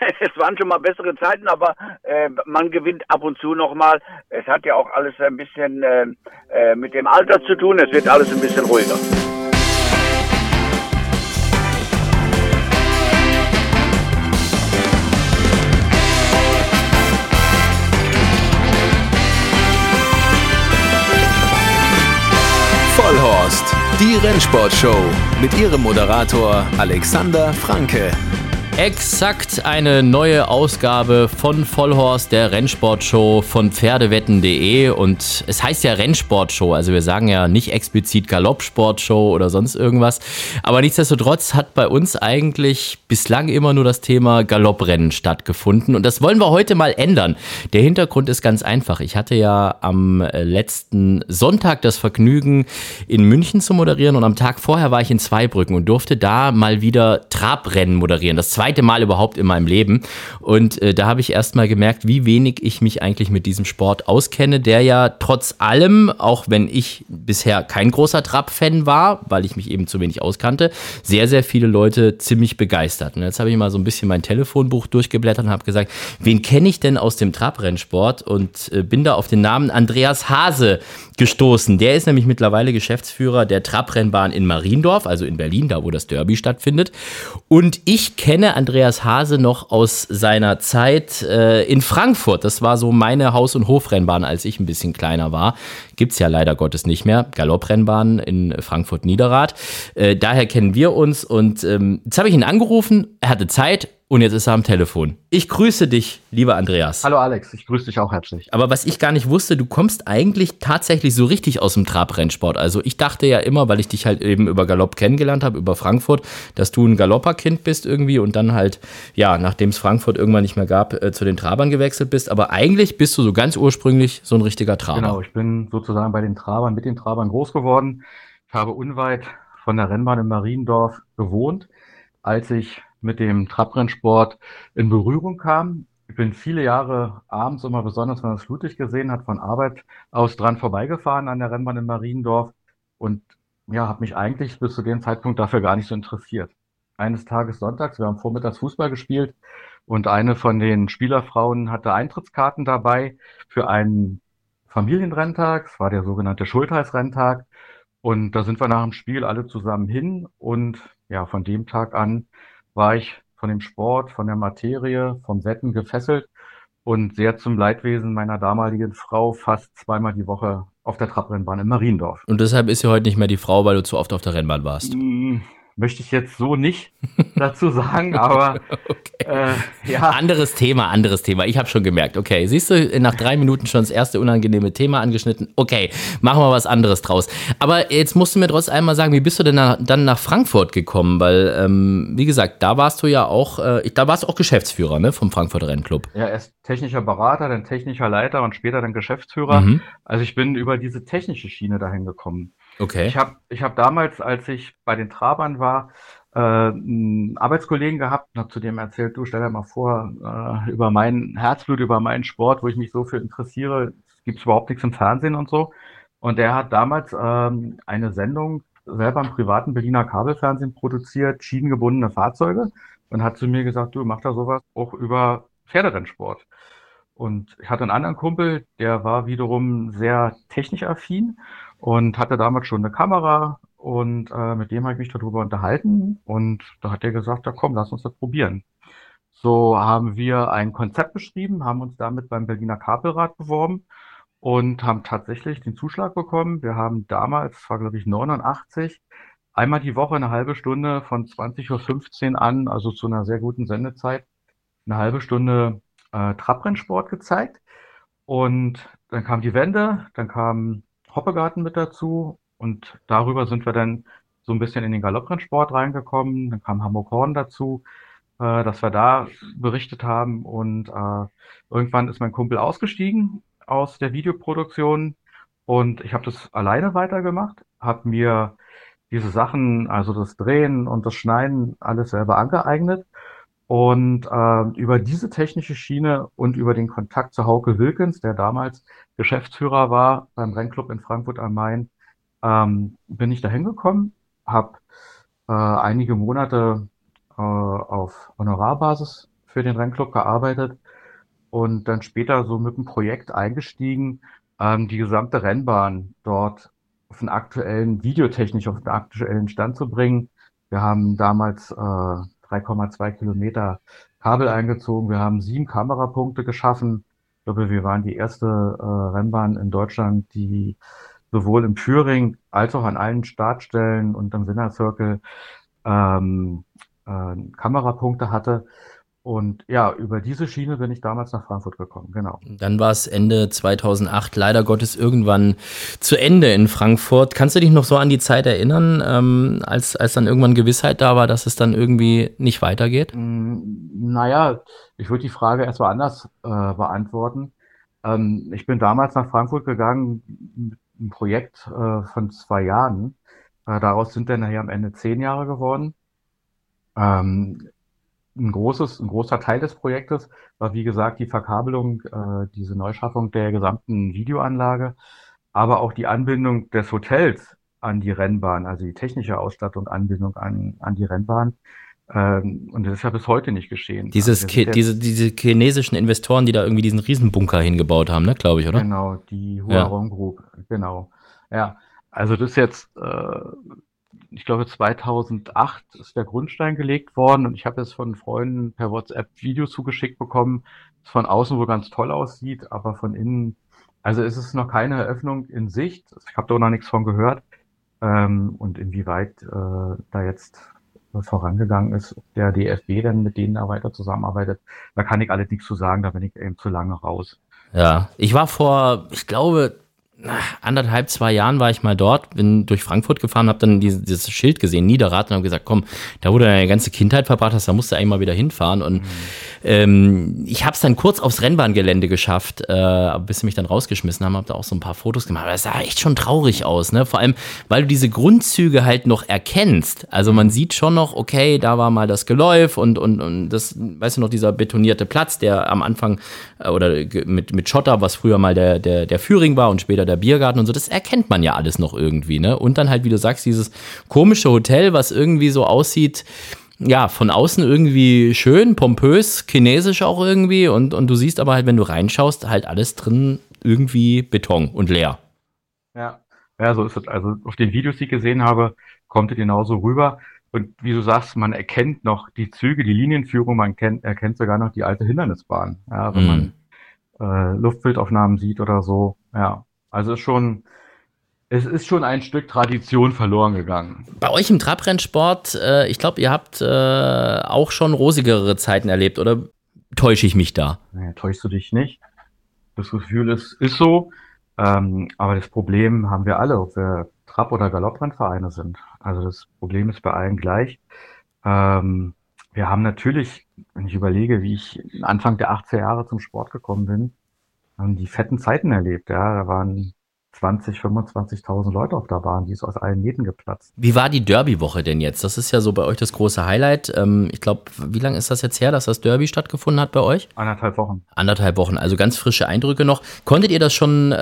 es waren schon mal bessere Zeiten, aber äh, man gewinnt ab und zu nochmal. Es hat ja auch alles ein bisschen äh, äh, mit dem Alter zu tun. Es wird alles ein bisschen ruhiger. Vollhorst, die Rennsportshow mit ihrem Moderator Alexander Franke. Exakt eine neue Ausgabe von Vollhorst, der Rennsportshow von Pferdewetten.de. Und es heißt ja Rennsportshow, also wir sagen ja nicht explizit Galoppsportshow oder sonst irgendwas. Aber nichtsdestotrotz hat bei uns eigentlich bislang immer nur das Thema Galopprennen stattgefunden. Und das wollen wir heute mal ändern. Der Hintergrund ist ganz einfach. Ich hatte ja am letzten Sonntag das Vergnügen, in München zu moderieren. Und am Tag vorher war ich in Zweibrücken und durfte da mal wieder Trabrennen moderieren. Das zweite zweite Mal überhaupt in meinem Leben. Und äh, da habe ich erst mal gemerkt, wie wenig ich mich eigentlich mit diesem Sport auskenne, der ja trotz allem, auch wenn ich bisher kein großer Trab-Fan war, weil ich mich eben zu wenig auskannte, sehr, sehr viele Leute ziemlich begeistert. Und jetzt habe ich mal so ein bisschen mein Telefonbuch durchgeblättert und habe gesagt, wen kenne ich denn aus dem Trabrennsport? Und äh, bin da auf den Namen Andreas Hase gestoßen. Der ist nämlich mittlerweile Geschäftsführer der Trabrennbahn in Mariendorf, also in Berlin, da wo das Derby stattfindet. Und ich kenne Andreas Hase noch aus seiner Zeit äh, in Frankfurt. Das war so meine Haus- und Hofrennbahn, als ich ein bisschen kleiner war. Gibt's ja leider Gottes nicht mehr. Galopprennbahn in Frankfurt-Niederrad. Äh, daher kennen wir uns und ähm, jetzt habe ich ihn angerufen. Er hatte Zeit und jetzt ist er am Telefon. Ich grüße dich, lieber Andreas. Hallo Alex, ich grüße dich auch herzlich. Aber was ich gar nicht wusste, du kommst eigentlich tatsächlich so richtig aus dem Trabrennsport. Also ich dachte ja immer, weil ich dich halt eben über Galopp kennengelernt habe, über Frankfurt, dass du ein Galopperkind bist irgendwie und dann halt, ja, nachdem es Frankfurt irgendwann nicht mehr gab, äh, zu den Trabern gewechselt bist. Aber eigentlich bist du so ganz ursprünglich so ein richtiger Traber. Genau, ich bin sozusagen bei den Trabern, mit den Trabern groß geworden. Ich habe unweit von der Rennbahn in Mariendorf gewohnt, als ich mit dem Trabrennsport in Berührung kam. Ich bin viele Jahre abends immer, besonders wenn man das Flutlicht gesehen hat, von Arbeit aus dran vorbeigefahren an der Rennbahn in Mariendorf und ja, habe mich eigentlich bis zu dem Zeitpunkt dafür gar nicht so interessiert. Eines Tages sonntags, wir haben vormittags Fußball gespielt und eine von den Spielerfrauen hatte Eintrittskarten dabei für einen Familienrenntag. Es war der sogenannte Schultheißrenntag. Und da sind wir nach dem Spiel alle zusammen hin und ja, von dem Tag an war ich von dem Sport, von der Materie, vom Wetten gefesselt und sehr zum Leidwesen meiner damaligen Frau fast zweimal die Woche auf der Trabrennbahn in Mariendorf. Und deshalb ist sie heute nicht mehr die Frau, weil du zu oft auf der Rennbahn warst. Möchte ich jetzt so nicht dazu sagen, aber okay. äh, ja. Anderes Thema, anderes Thema. Ich habe schon gemerkt. Okay, siehst du, nach drei Minuten schon das erste unangenehme Thema angeschnitten. Okay, machen wir was anderes draus. Aber jetzt musst du mir trotzdem einmal sagen, wie bist du denn nach, dann nach Frankfurt gekommen? Weil, ähm, wie gesagt, da warst du ja auch, äh, da warst du auch Geschäftsführer ne, vom Frankfurter Rennclub. Ja, erst technischer Berater, dann technischer Leiter und später dann Geschäftsführer. Mhm. Also ich bin über diese technische Schiene dahin gekommen. Okay. Ich habe ich hab damals, als ich bei den Trabern war, äh, einen Arbeitskollegen gehabt und habe zu dem erzählt, du stell dir mal vor, äh, über mein Herzblut, über meinen Sport, wo ich mich so für interessiere, gibt es überhaupt nichts im Fernsehen und so. Und er hat damals ähm, eine Sendung selber im privaten Berliner Kabelfernsehen produziert, schienengebundene Fahrzeuge, und hat zu mir gesagt, du mach da sowas auch über Pferderennsport. Und ich hatte einen anderen Kumpel, der war wiederum sehr technisch affin und hatte damals schon eine Kamera und äh, mit dem habe ich mich darüber unterhalten und da hat er gesagt, ja komm, lass uns das probieren. So haben wir ein Konzept beschrieben, haben uns damit beim Berliner Kabelrad beworben und haben tatsächlich den Zuschlag bekommen. Wir haben damals, das war glaube ich 89, einmal die Woche eine halbe Stunde von 20.15 Uhr an, also zu einer sehr guten Sendezeit, eine halbe Stunde äh, Trabrennsport gezeigt. Und dann kam die Wende, dann kam Hoppegarten mit dazu. Und darüber sind wir dann so ein bisschen in den Galopprennsport reingekommen. Dann kam Hamburg Horn dazu, äh, dass wir da berichtet haben. Und äh, irgendwann ist mein Kumpel ausgestiegen aus der Videoproduktion. Und ich habe das alleine weitergemacht, habe mir diese Sachen, also das Drehen und das Schneiden, alles selber angeeignet und äh, über diese technische Schiene und über den Kontakt zu Hauke Wilkens, der damals Geschäftsführer war beim Rennclub in Frankfurt am Main, ähm, bin ich da hingekommen, habe äh, einige Monate äh, auf Honorarbasis für den Rennclub gearbeitet und dann später so mit dem Projekt eingestiegen, ähm, die gesamte Rennbahn dort auf den aktuellen, videotechnisch auf den aktuellen Stand zu bringen. Wir haben damals äh, 3,2 Kilometer Kabel eingezogen. Wir haben sieben Kamerapunkte geschaffen. Ich glaube, wir waren die erste äh, Rennbahn in Deutschland, die sowohl im Führing als auch an allen Startstellen und am Winner Circle ähm, äh, Kamerapunkte hatte. Und ja, über diese Schiene bin ich damals nach Frankfurt gekommen, genau. Dann war es Ende 2008 leider Gottes irgendwann zu Ende in Frankfurt. Kannst du dich noch so an die Zeit erinnern, ähm, als, als dann irgendwann Gewissheit da war, dass es dann irgendwie nicht weitergeht? Mm, naja, ich würde die Frage erstmal anders äh, beantworten. Ähm, ich bin damals nach Frankfurt gegangen mit einem Projekt äh, von zwei Jahren. Äh, daraus sind dann nachher am Ende zehn Jahre geworden. Ähm, ein großes, ein großer Teil des Projektes war, wie gesagt, die Verkabelung, äh, diese Neuschaffung der gesamten Videoanlage, aber auch die Anbindung des Hotels an die Rennbahn, also die technische Ausstattung, Anbindung an, an die Rennbahn. Ähm, und das ist ja bis heute nicht geschehen. Dieses also diese, diese chinesischen Investoren, die da irgendwie diesen Riesenbunker hingebaut haben, ne, glaube ich, oder? Genau, die Huarong ja. Group, genau. Ja, also das ist jetzt äh, ich glaube 2008 ist der Grundstein gelegt worden und ich habe jetzt von Freunden per WhatsApp Videos zugeschickt bekommen, das von außen wohl ganz toll aussieht, aber von innen, also ist es noch keine Eröffnung in Sicht. Ich habe da noch nichts von gehört ähm, und inwieweit äh, da jetzt vorangegangen ist, der DFB dann mit denen da weiter zusammenarbeitet, da kann ich alles nichts zu sagen, da bin ich eben zu lange raus. Ja, ich war vor, ich glaube, anderthalb, zwei Jahren war ich mal dort, bin durch Frankfurt gefahren, habe dann dieses, dieses, Schild gesehen, Niederrad, und habe gesagt, komm, da du deine ganze Kindheit verbracht hast, da musst du eigentlich mal wieder hinfahren. Und mhm. ähm, ich habe es dann kurz aufs Rennbahngelände geschafft, äh, bis sie mich dann rausgeschmissen haben, habe da auch so ein paar Fotos gemacht. Aber das sah echt schon traurig aus, ne? Vor allem, weil du diese Grundzüge halt noch erkennst. Also man sieht schon noch, okay, da war mal das Geläuf und, und, und das, weißt du noch, dieser betonierte Platz, der am Anfang äh, oder mit, mit Schotter, was früher mal der, der, der Führing war und später der Biergarten und so, das erkennt man ja alles noch irgendwie, ne? Und dann halt, wie du sagst, dieses komische Hotel, was irgendwie so aussieht, ja, von außen irgendwie schön, pompös, chinesisch auch irgendwie und, und du siehst aber halt, wenn du reinschaust, halt alles drin irgendwie Beton und leer. Ja, ja, so ist es. Also auf den Videos, die ich gesehen habe, kommt es genauso rüber. Und wie du sagst, man erkennt noch die Züge, die Linienführung, man kennt, erkennt sogar noch die alte Hindernisbahn, ja, wenn mm. man äh, Luftbildaufnahmen sieht oder so. Ja, also schon, es ist schon ein Stück Tradition verloren gegangen. Bei euch im Trabrennsport, äh, ich glaube, ihr habt äh, auch schon rosigere Zeiten erlebt, oder täusche ich mich da? Nee, täuschst du dich nicht. Das Gefühl ist, ist so. Ähm, aber das Problem haben wir alle, ob wir Trab- oder Galopprennvereine sind. Also das Problem ist bei allen gleich. Ähm, wir haben natürlich, wenn ich überlege, wie ich Anfang der 80er Jahre zum Sport gekommen bin, haben die fetten Zeiten erlebt. Ja, da waren 20, 25.000 Leute auf der Bahn, die ist aus allen Nähten geplatzt. Wie war die Derby-Woche denn jetzt? Das ist ja so bei euch das große Highlight. Ähm, ich glaube, wie lange ist das jetzt her, dass das Derby stattgefunden hat bei euch? Anderthalb Wochen. Anderthalb Wochen, also ganz frische Eindrücke noch. Konntet ihr das schon äh,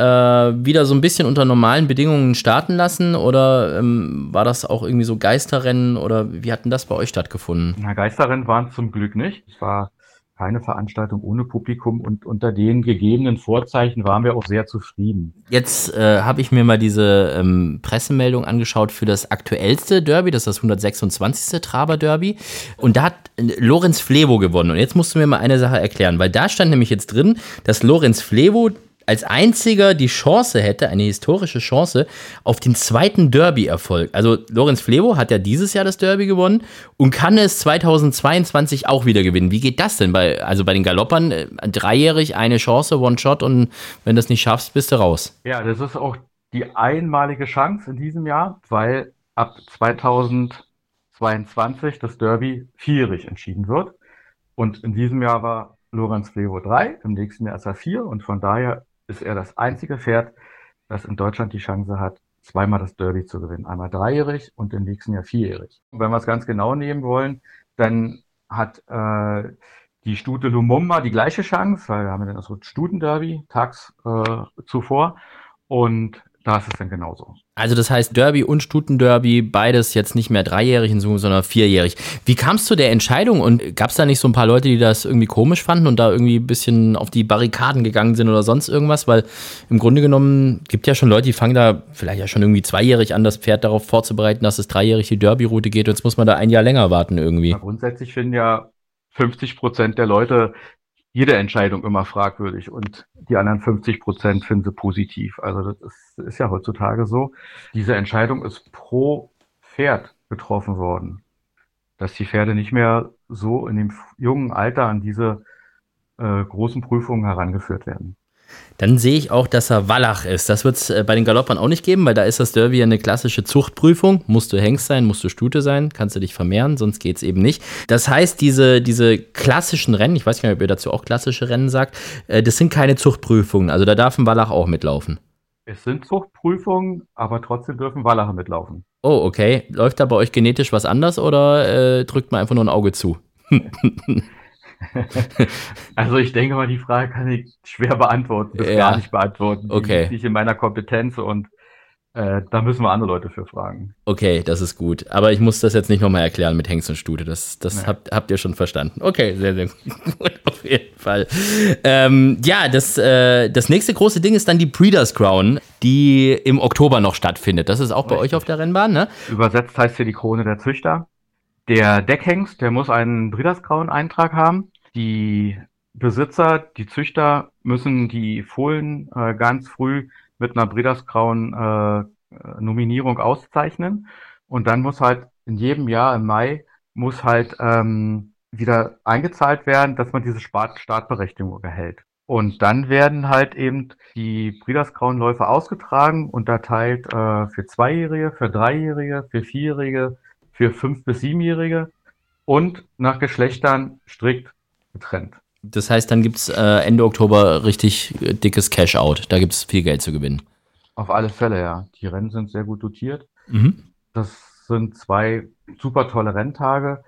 wieder so ein bisschen unter normalen Bedingungen starten lassen oder ähm, war das auch irgendwie so Geisterrennen oder wie hat denn das bei euch stattgefunden? Na, Geisterrennen waren zum Glück nicht. Es war keine Veranstaltung ohne Publikum und unter den gegebenen Vorzeichen waren wir auch sehr zufrieden. Jetzt äh, habe ich mir mal diese ähm, Pressemeldung angeschaut für das aktuellste Derby, das ist das 126. Traber Derby und da hat äh, Lorenz Flevo gewonnen und jetzt musst du mir mal eine Sache erklären, weil da stand nämlich jetzt drin, dass Lorenz Flevo als einziger die Chance hätte, eine historische Chance auf den zweiten Derby-Erfolg. Also Lorenz Flevo hat ja dieses Jahr das Derby gewonnen und kann es 2022 auch wieder gewinnen. Wie geht das denn? Bei, also bei den Galoppern äh, dreijährig eine Chance, One-Shot und wenn du das nicht schaffst, bist du raus. Ja, das ist auch die einmalige Chance in diesem Jahr, weil ab 2022 das Derby vierjährig entschieden wird. Und in diesem Jahr war Lorenz Flevo 3, im nächsten Jahr ist er 4 und von daher ist er das einzige Pferd, das in Deutschland die Chance hat, zweimal das Derby zu gewinnen. Einmal dreijährig und im nächsten Jahr vierjährig. Und wenn wir es ganz genau nehmen wollen, dann hat äh, die Stute Lumumba die gleiche Chance, weil wir haben ja das Stutenderby tags äh, zuvor. Und da ist es dann genauso. Also das heißt Derby und Stutenderby, beides jetzt nicht mehr dreijährig in Summe, sondern vierjährig. Wie kam es zu der Entscheidung und gab es da nicht so ein paar Leute, die das irgendwie komisch fanden und da irgendwie ein bisschen auf die Barrikaden gegangen sind oder sonst irgendwas? Weil im Grunde genommen gibt ja schon Leute, die fangen da vielleicht ja schon irgendwie zweijährig an, das Pferd darauf vorzubereiten, dass es dreijährig die Derby-Route geht. Jetzt muss man da ein Jahr länger warten irgendwie. Ja, grundsätzlich finden ja 50 Prozent der Leute jede Entscheidung immer fragwürdig und die anderen 50 Prozent finden sie positiv. Also das ist, ist ja heutzutage so. Diese Entscheidung ist pro Pferd getroffen worden, dass die Pferde nicht mehr so in dem jungen Alter an diese äh, großen Prüfungen herangeführt werden. Dann sehe ich auch, dass er Wallach ist. Das wird es äh, bei den Galoppern auch nicht geben, weil da ist das Derby eine klassische Zuchtprüfung. Musst du Hengst sein, musst du Stute sein, kannst du dich vermehren, sonst geht es eben nicht. Das heißt, diese, diese klassischen Rennen, ich weiß gar nicht, ob ihr dazu auch klassische Rennen sagt, äh, das sind keine Zuchtprüfungen. Also da darf ein Wallach auch mitlaufen. Es sind Zuchtprüfungen, aber trotzdem dürfen Wallache mitlaufen. Oh, okay. Läuft da bei euch genetisch was anders oder äh, drückt man einfach nur ein Auge zu? also ich denke mal, die Frage kann ich schwer beantworten, bis ja. gar nicht beantworten. Die okay. nicht in meiner Kompetenz und äh, da müssen wir andere Leute für fragen. Okay, das ist gut. Aber ich muss das jetzt nicht nochmal erklären mit Hengst und Stute. Das, das nee. habt, habt ihr schon verstanden. Okay, sehr, sehr gut. Auf jeden Fall. Ähm, ja, das, äh, das nächste große Ding ist dann die Breeders Crown, die im Oktober noch stattfindet. Das ist auch bei Richtig. euch auf der Rennbahn, ne? Übersetzt heißt hier die Krone der Züchter. Der Deckhengst, der muss einen Breeders Crown Eintrag haben. Die Besitzer, die Züchter müssen die Fohlen äh, ganz früh mit einer Breeders Crown äh, Nominierung auszeichnen. Und dann muss halt in jedem Jahr im Mai muss halt ähm, wieder eingezahlt werden, dass man diese Start Startberechtigung erhält. Und dann werden halt eben die Breeders Crown Läufe ausgetragen, unterteilt äh, für Zweijährige, für Dreijährige, für Vierjährige, für Fünf- bis Siebenjährige und nach Geschlechtern strikt getrennt. Das heißt, dann gibt es äh, Ende Oktober richtig äh, dickes Cash-Out. Da gibt es viel Geld zu gewinnen. Auf alle Fälle, ja. Die Rennen sind sehr gut dotiert. Mhm. Das sind zwei super tolle Renntage.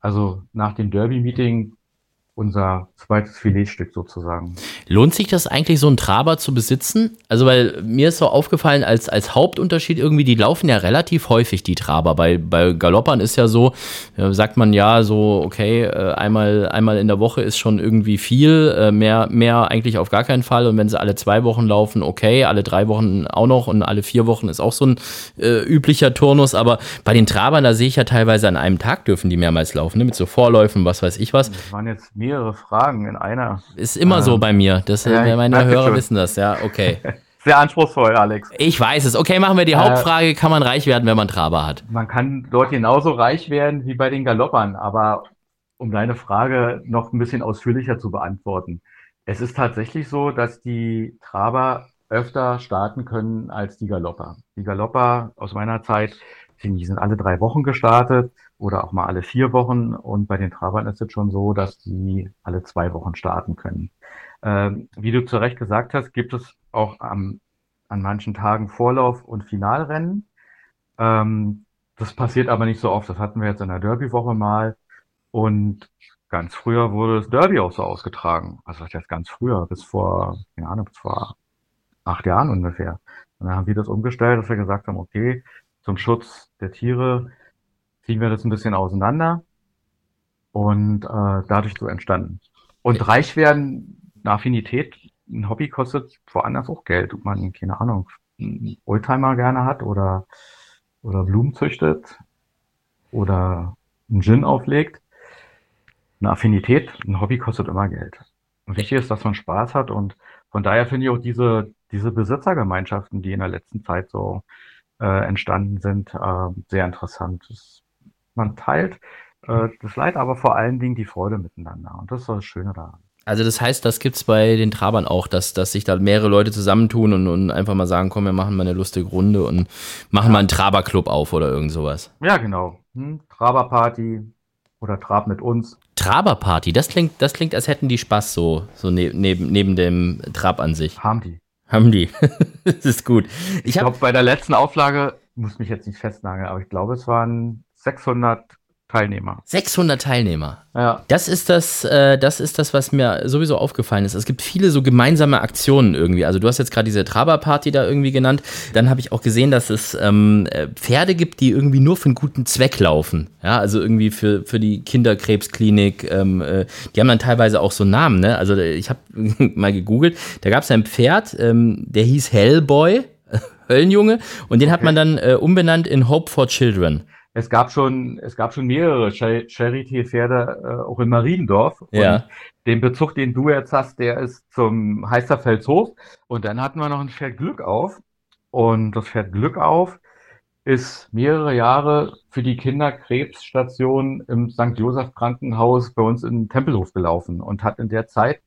Also nach dem Derby-Meeting unser zweites Filetstück sozusagen. Lohnt sich das eigentlich, so einen Traber zu besitzen? Also, weil mir ist so aufgefallen, als, als Hauptunterschied irgendwie, die laufen ja relativ häufig, die Traber. Bei, bei Galoppern ist ja so, äh, sagt man ja so, okay, äh, einmal, einmal in der Woche ist schon irgendwie viel, äh, mehr, mehr eigentlich auf gar keinen Fall. Und wenn sie alle zwei Wochen laufen, okay, alle drei Wochen auch noch und alle vier Wochen ist auch so ein äh, üblicher Turnus. Aber bei den Trabern, da sehe ich ja teilweise an einem Tag dürfen die mehrmals laufen, ne? mit so Vorläufen, was weiß ich was. Das waren jetzt mehrere Fragen in einer. Ist immer ähm, so bei mir. Das, ja, meine Hörer schon. wissen das, ja, okay. Sehr anspruchsvoll, Alex. Ich weiß es. Okay, machen wir die äh, Hauptfrage. Kann man reich werden, wenn man Traber hat? Man kann dort genauso reich werden wie bei den Galoppern, aber um deine Frage noch ein bisschen ausführlicher zu beantworten. Es ist tatsächlich so, dass die Traber öfter starten können als die Galopper. Die Galopper aus meiner Zeit, die sind alle drei Wochen gestartet oder auch mal alle vier Wochen. Und bei den Trabern ist es schon so, dass die alle zwei Wochen starten können. Ähm, wie du zu Recht gesagt hast, gibt es auch am, an manchen Tagen Vorlauf- und Finalrennen. Ähm, das passiert aber nicht so oft. Das hatten wir jetzt in der Derby-Woche mal. Und ganz früher wurde das Derby auch so ausgetragen. Also das heißt ganz früher, bis vor, keine Ahnung, bis vor acht Jahren ungefähr. Und dann haben wir das umgestellt, dass wir gesagt haben, okay, zum Schutz der Tiere ziehen wir das ein bisschen auseinander und äh, dadurch so entstanden. Und reich werden, eine Affinität, ein Hobby kostet woanders auch Geld, ob man, keine Ahnung, einen Oldtimer gerne hat oder, oder Blumen züchtet oder einen Gin auflegt. Eine Affinität, ein Hobby kostet immer Geld. Und wichtig ist, dass man Spaß hat und von daher finde ich auch diese, diese Besitzergemeinschaften, die in der letzten Zeit so äh, entstanden sind, äh, sehr interessant. Das man teilt äh, das Leid, aber vor allen Dingen die Freude miteinander. Und das ist das Schöne daran. Also das heißt, das gibt es bei den Trabern auch, dass, dass sich da mehrere Leute zusammentun und, und einfach mal sagen, komm, wir machen mal eine lustige Runde und machen mal einen Traberclub auf oder irgend sowas. Ja, genau. Hm, Traberparty oder Trab mit uns. Traberparty, das klingt, das klingt, als hätten die Spaß so, so ne, neben, neben dem Trab an sich. Haben die. Haben die. das ist gut. Ich, ich glaube, bei der letzten Auflage, muss mich jetzt nicht festnageln, aber ich glaube, es waren 600 Teilnehmer. 600 Teilnehmer. Ja. Das ist das, äh, das ist das, was mir sowieso aufgefallen ist. Es gibt viele so gemeinsame Aktionen irgendwie. Also du hast jetzt gerade diese Traber-Party da irgendwie genannt. Dann habe ich auch gesehen, dass es ähm, äh, Pferde gibt, die irgendwie nur für einen guten Zweck laufen. Ja, also irgendwie für, für die Kinderkrebsklinik. Ähm, äh, die haben dann teilweise auch so Namen. Ne? Also ich habe mal gegoogelt. Da gab es ein Pferd, ähm, der hieß Hellboy. Höllenjunge. Und den hat man dann äh, umbenannt in Hope for Children. Es gab schon, es gab schon mehrere Charity-Pferde äh, auch in Mariendorf. Ja. Und den Bezug, den du jetzt hast, der ist zum Heisterfelshof. Und dann hatten wir noch ein Pferd Glück auf. Und das Pferd Glück auf ist mehrere Jahre für die Kinderkrebsstation im St. Josef Krankenhaus bei uns in Tempelhof gelaufen und hat in der Zeit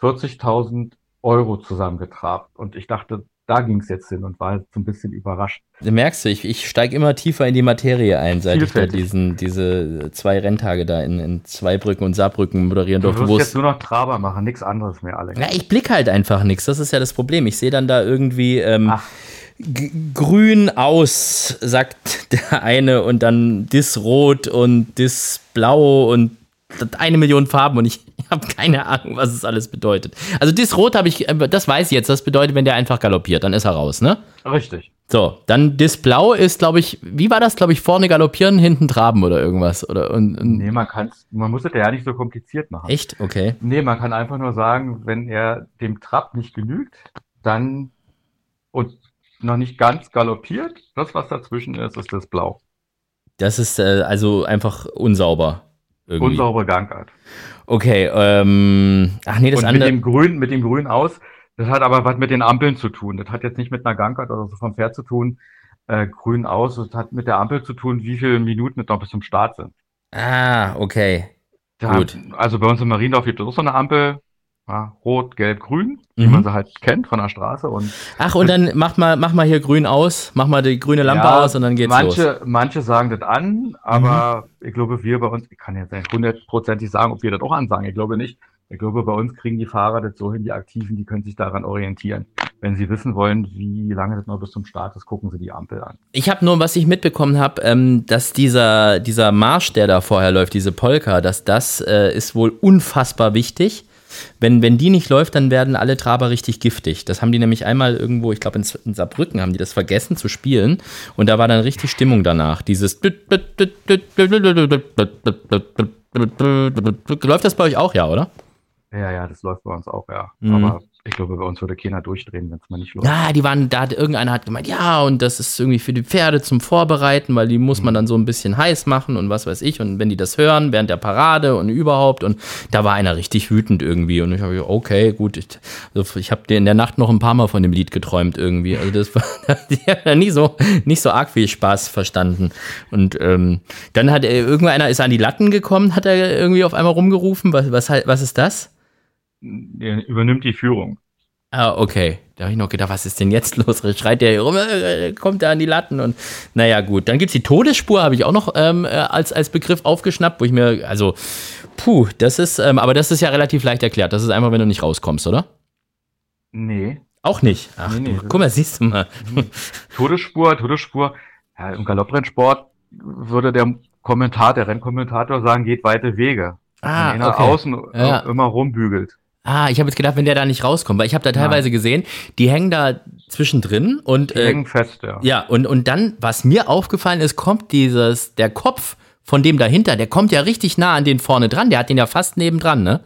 40.000 Euro zusammengetrabt. Und ich dachte, da ging es jetzt hin und war so ein bisschen überrascht. Du merkst, ich, ich steige immer tiefer in die Materie ein, seit ich da Vielfältig. diesen, diese zwei Renntage da in, in Zweibrücken und Saarbrücken moderieren Du durfte. wirst wo jetzt nur noch Traber machen, nichts anderes mehr, Alex. Ja, ich blick halt einfach nichts. Das ist ja das Problem. Ich sehe dann da irgendwie ähm, grün aus, sagt der eine, und dann dis rot und dis blau und eine Million Farben und ich habe keine Ahnung, was es alles bedeutet. Also dis rot habe ich, äh, das weiß ich jetzt. Das bedeutet, wenn der einfach galoppiert, dann ist er raus, ne? Richtig. So, dann dis blau ist, glaube ich, wie war das, glaube ich, vorne galoppieren, hinten traben oder irgendwas oder und, und Nee, man kann's, man muss es ja nicht so kompliziert machen. echt, okay. Nee, man kann einfach nur sagen, wenn er dem Trab nicht genügt, dann und noch nicht ganz galoppiert, das, was dazwischen ist, ist das Blau. Das ist äh, also einfach unsauber. Irgendwie. Unsaubere Gangart. Okay, ähm, ach nee, das und mit andere. dem Grün, mit dem Grün aus, das hat aber was mit den Ampeln zu tun. Das hat jetzt nicht mit einer Gangart oder so vom Pferd zu tun. Äh, grün aus, das hat mit der Ampel zu tun, wie viele Minuten es noch bis zum Start sind. Ah, okay. Da, Gut. Also bei uns in Mariendorf gibt es auch so eine Ampel, ja, rot, gelb, grün, wie Mhm. man sie halt kennt von der Straße. Und Ach, und dann mach mal, mach mal hier grün aus, mach mal die grüne Lampe Ja, aus und dann geht's manche, los. Mhm. Manche sagen das an, aber ich glaube, wir bei uns, ich kann jetzt nicht hundertprozentig sagen, ob wir das auch ansagen. Ich glaube nicht. Ich glaube, bei uns kriegen die Fahrer das so hin, die Aktiven, die können sich daran orientieren. Wenn sie wissen wollen, wie lange das noch bis zum Start ist, gucken sie die Ampel an. Ich habe nur, was ich mitbekommen habe, ähm, dass dieser, dieser Marsch, der da vorher läuft, diese Polka, dass das äh, ist wohl unfassbar wichtig. Wenn, wenn die nicht läuft, dann werden alle Traber richtig giftig. Das haben die nämlich einmal irgendwo, ich glaube in, in Saarbrücken haben die das vergessen zu spielen und da war dann richtig Stimmung danach. Dieses läuft das bei euch auch, ja, oder? Ja, ja, das läuft bei uns auch, ja. Mhm. Aber ich glaube, bei uns würde keiner durchdrehen, wenn es mal nicht läuft. Ja, die waren, da hat irgendeiner hat gemeint, ja, und das ist irgendwie für die Pferde zum Vorbereiten, weil die muss man dann so ein bisschen heiß machen und was weiß ich. Und wenn die das hören während der Parade und überhaupt, und da war einer richtig wütend irgendwie. Und ich habe okay, gut, ich, also ich habe in der Nacht noch ein paar Mal von dem Lied geträumt irgendwie. Also das war die haben da nie so, nicht so arg viel Spaß verstanden. Und ähm, dann hat äh, irgendeiner ist an die Latten gekommen, hat er irgendwie auf einmal rumgerufen. Was, was, was ist das? Er übernimmt die Führung. Ah, okay. Da habe ich noch gedacht, was ist denn jetzt los? Schreit der hier rum, äh, kommt er an die Latten und naja, gut. Dann gibt es die Todesspur, habe ich auch noch ähm, äh, als, als Begriff aufgeschnappt, wo ich mir, also, puh, das ist, ähm, aber das ist ja relativ leicht erklärt. Das ist einfach, wenn du nicht rauskommst, oder? Nee. Auch nicht. Ach, Nee, nee, du, guck mal, siehst du mal. Todesspur, Todesspur. Ja, im Galopprennsport würde der Kommentator, der Rennkommentator sagen, geht weite Wege. Ah, Wenn einer okay. außen Ja. äh, immer rumbügelt. Ah, ich habe jetzt gedacht, wenn der da nicht rauskommt, weil ich habe da teilweise gesehen, die hängen da zwischendrin und Die äh, hängen fest, ja. Ja, und, und dann, was mir aufgefallen ist, kommt dieses, der Kopf von dem dahinter, der kommt ja richtig nah an den vorne dran, der hat den ja fast nebendran, ne?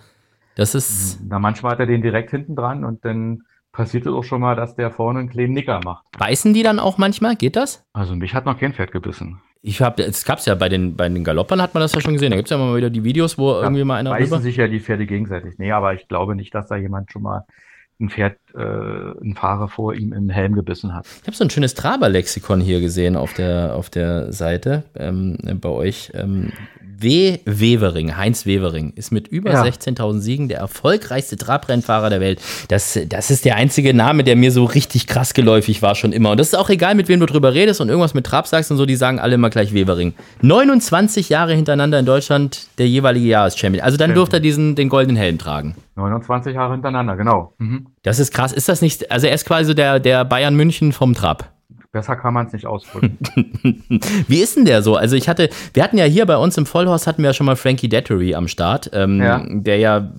Das ist, Na, manchmal hat er den direkt hinten dran und dann passiert es auch schon mal, dass der vorne einen kleinen Nicker macht. beißen die dann auch manchmal? Geht das? Also mich hat noch kein Pferd gebissen. Ich habe, es gab's ja bei den, bei den Galoppern hat man das ja schon gesehen. Da gibt's ja immer mal wieder die Videos, wo irgendwie mal einer Beißen rüber. sich ja die Pferde gegenseitig. Nee, aber ich glaube nicht, dass da jemand schon mal ein Pferd, äh, ein Fahrer vor ihm im Helm gebissen hat. Ich habe so ein schönes Traber-Lexikon hier gesehen auf der, auf der Seite ähm, bei euch. Ähm, W. Wevering, Heinz Wevering, ist mit über Ja. 16.000 Siegen der erfolgreichste Trabrennfahrer der Welt. Das, das ist der einzige Name, der mir so richtig krass geläufig war schon immer. Und das ist auch egal, mit wem du drüber redest und irgendwas mit Trab sagst und so, die sagen alle immer gleich Wevering. 29 Jahre hintereinander in Deutschland der jeweilige Jahreschampion. Also dann durfte er diesen, den goldenen Helm tragen. 29 Jahre hintereinander, genau. Mhm. Das ist krass. Ist das nicht, also er ist quasi so der, der Bayern München vom Trab. Besser kann man es nicht ausdrücken. Wie ist denn der so? Also ich hatte, wir hatten ja hier bei uns im Vollhaus hatten wir ja schon mal Frankie Dettery am Start, ähm, ja. der ja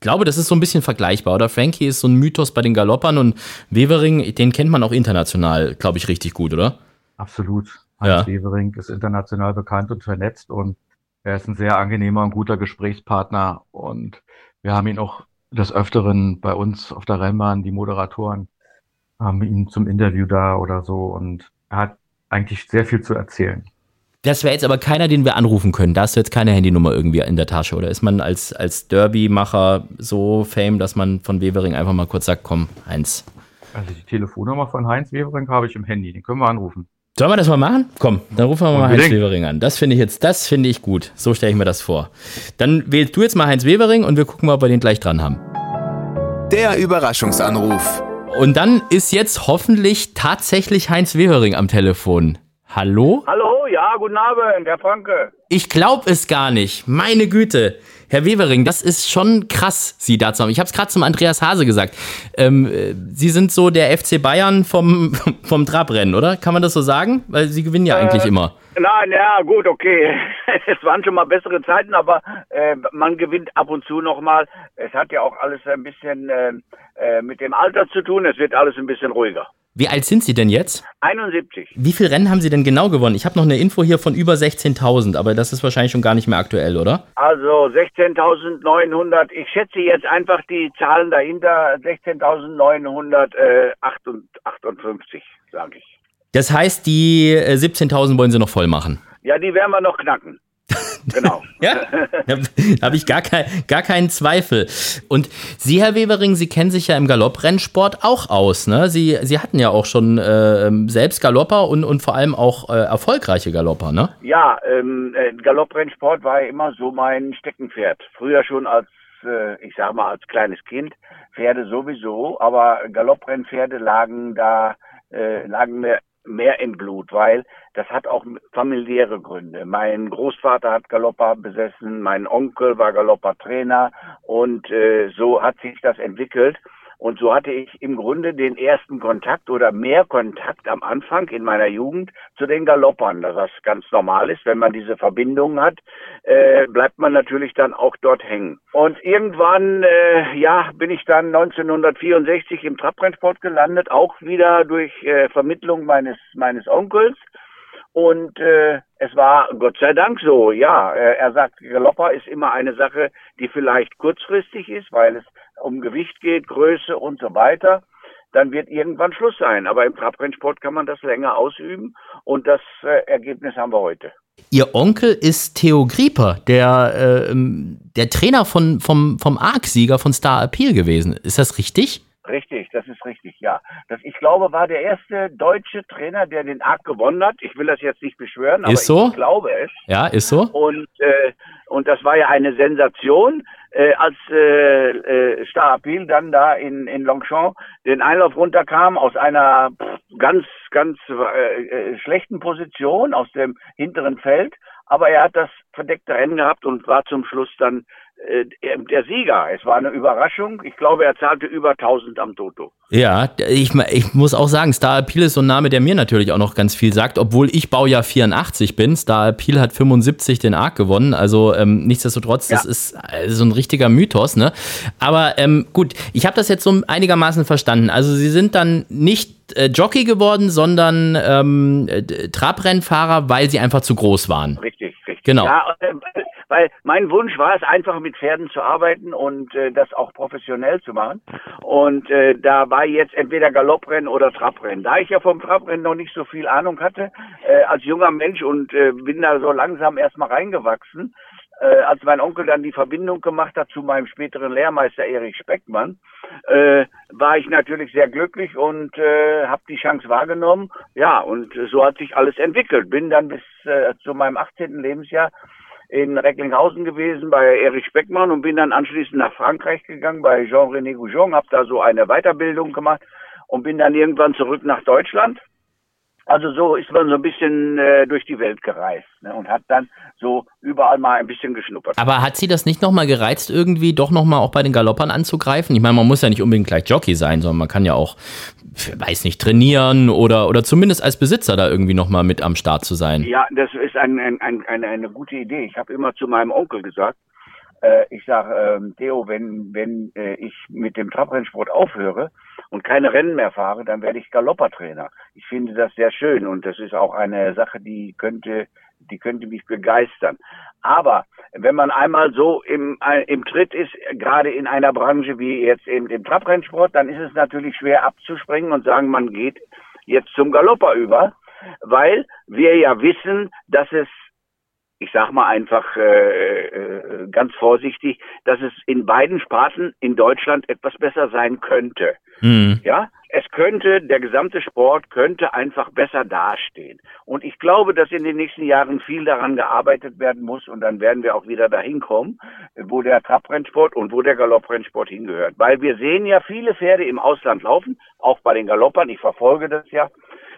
glaube, das ist so ein bisschen vergleichbar, oder? Frankie ist so ein Mythos bei den Galoppern und Wevering, den kennt man auch international, glaube ich, richtig gut, oder? Absolut. Hans ja. Wevering ist international bekannt und vernetzt und er ist ein sehr angenehmer und guter Gesprächspartner und wir haben ihn auch des Öfteren bei uns auf der Rennbahn, die Moderatoren haben ihn zum Interview da oder so und er hat eigentlich sehr viel zu erzählen. Das wäre jetzt aber keiner, den wir anrufen können. Da hast du jetzt keine Handynummer irgendwie in der Tasche. Oder ist man als, als Derby-Macher so fame, dass man von Wevering einfach mal kurz sagt, komm, Heinz. Also die Telefonnummer von Heinz Wevering habe ich im Handy, den können wir anrufen. Sollen wir das mal machen? Komm, dann rufen wir mal Heinz Wevering an. Das finde ich jetzt, das finde ich gut. So stelle ich mir das vor. Dann wählst du jetzt mal Heinz Wevering und wir gucken mal, ob wir den gleich dran haben. Der Überraschungsanruf. Und dann ist jetzt hoffentlich tatsächlich Heinz Wevering am Telefon. Hallo? Hallo, ja, guten Abend, Herr Franke. Ich glaube es gar nicht. Meine Güte. Herr Wevering, das ist schon krass, Sie da zu haben. Ich habe es gerade zum Andreas Hase gesagt. Ähm, Sie sind so der FC Bayern vom, vom Trabrennen, oder? Kann man das so sagen? Weil Sie gewinnen ja äh, eigentlich immer. Nein, ja, gut, okay. Es waren schon mal bessere Zeiten, aber äh, man gewinnt ab und zu nochmal. Es hat ja auch alles ein bisschen äh, äh, mit dem Alter zu tun. Es wird alles ein bisschen ruhiger. Wie alt sind Sie denn jetzt? 71. Wie viele Rennen haben Sie denn genau gewonnen? Ich habe noch eine Info hier von über 16.000, aber das ist wahrscheinlich schon gar nicht mehr aktuell, oder? Also 16.900. Ich schätze jetzt einfach die Zahlen dahinter. 16.958, sage ich. Das heißt, die 17.000 äh, wollen Sie noch voll machen? Ja, die werden wir noch knacken. Genau. ja, da habe ich gar, kein, gar keinen Zweifel. Und Sie, Herr Webering, Sie kennen sich ja im Galopprennsport auch aus. Ne? Sie, Sie hatten ja auch schon äh, selbst Galopper und, und vor allem auch äh, erfolgreiche Galopper, ne? Ja, ähm, äh, Galopprennsport war immer so mein Steckenpferd. Früher schon als, äh, ich sag mal, als kleines Kind. Pferde sowieso, aber Galopprennpferde lagen da, äh, lagen mir mehr im Blut, weil das hat auch familiäre Gründe. Mein Großvater hat Galoppa besessen, mein Onkel war Galoppa Trainer und äh, so hat sich das entwickelt. Und so hatte ich im Grunde den ersten Kontakt oder mehr Kontakt am Anfang in meiner Jugend zu den Galoppern. Das was ganz normal ist. Wenn man diese Verbindung hat, äh, bleibt man natürlich dann auch dort hängen. Und irgendwann, äh, ja, bin ich dann 1964 im Trabrennsport gelandet, auch wieder durch äh, Vermittlung meines, meines Onkels. Und äh, es war Gott sei Dank so, ja. Er, er sagt, Galopper ist immer eine Sache, die vielleicht kurzfristig ist, weil es um Gewicht geht, Größe und so weiter. Dann wird irgendwann Schluss sein. Aber im Trabrennsport kann man das länger ausüben und das äh, Ergebnis haben wir heute. Ihr Onkel ist Theo Grieper, der, äh, der Trainer von, vom, vom ARC-Sieger von Star Appeal gewesen. Ist das richtig? Richtig, das ist richtig, ja. Das, ich glaube, war der erste deutsche Trainer, der den ARC gewonnen hat. Ich will das jetzt nicht beschwören, aber so? ich glaube es. Ja, ist so. Und, äh, und das war ja eine Sensation, äh, als äh, äh, Star Appeal dann da in, in Longchamp den Einlauf runterkam aus einer ganz, ganz äh, äh, schlechten Position aus dem hinteren Feld. Aber er hat das verdeckte Rennen gehabt und war zum Schluss dann der Sieger. Es war eine Überraschung. Ich glaube, er zahlte über 1000 am Toto. Ja, ich, ich muss auch sagen, Star Appeal ist so ein Name, der mir natürlich auch noch ganz viel sagt, obwohl ich Baujahr 84 bin. Star Appeal hat 75 den Arc gewonnen, also ähm, nichtsdestotrotz, ja. das ist äh, so ein richtiger Mythos, ne? Aber ähm, gut, ich habe das jetzt so einigermaßen verstanden. Also sie sind dann nicht äh, Jockey geworden, sondern ähm, Trabrennfahrer, weil sie einfach zu groß waren. Richtig, richtig. Genau. Ja, äh, weil mein Wunsch war es einfach mit Pferden zu arbeiten und äh, das auch professionell zu machen. Und äh, da war jetzt entweder Galopprennen oder Trabrennen. Da ich ja vom Trabrennen noch nicht so viel Ahnung hatte, äh, als junger Mensch und äh, bin da so langsam erstmal reingewachsen, äh, als mein Onkel dann die Verbindung gemacht hat zu meinem späteren Lehrmeister Erich Speckmann, äh, war ich natürlich sehr glücklich und äh, habe die Chance wahrgenommen. Ja, und so hat sich alles entwickelt. Bin dann bis äh, zu meinem 18. Lebensjahr in Recklinghausen gewesen bei Erich Speckmann und bin dann anschließend nach Frankreich gegangen bei Jean-René Goujon, habe da so eine Weiterbildung gemacht und bin dann irgendwann zurück nach Deutschland Also so ist man so ein bisschen äh, durch die Welt gereist ne, und hat dann so überall mal ein bisschen geschnuppert. Aber hat sie das nicht nochmal gereizt, irgendwie doch nochmal auch bei den Galoppern anzugreifen? Ich meine, man muss ja nicht unbedingt gleich Jockey sein, sondern man kann ja auch, weiß nicht, trainieren oder, oder zumindest als Besitzer da irgendwie nochmal mit am Start zu sein. Ja, das ist ein, ein, ein, eine, eine gute Idee. Ich habe immer zu meinem Onkel gesagt, äh, ich sage, ähm, Theo, wenn, wenn äh, ich mit dem Trabrennsport aufhöre und keine Rennen mehr fahre, dann werde ich Galoppertrainer. Ich finde das sehr schön und das ist auch eine Sache, die könnte, die könnte mich begeistern. Aber wenn man einmal so im, äh, im Tritt ist, gerade in einer Branche wie jetzt eben im Trabrennsport, dann ist es natürlich schwer abzuspringen und sagen, man geht jetzt zum Galopper über, weil wir ja wissen, dass es ich sag mal einfach äh, äh, ganz vorsichtig, dass es in beiden Sparten in Deutschland etwas besser sein könnte. Mhm. Ja, es könnte, der gesamte Sport könnte einfach besser dastehen. Und ich glaube, dass in den nächsten Jahren viel daran gearbeitet werden muss und dann werden wir auch wieder dahin kommen, wo der Trabrennsport und wo der Galopprennsport hingehört. Weil wir sehen ja viele Pferde im Ausland laufen, auch bei den Galoppern, ich verfolge das ja.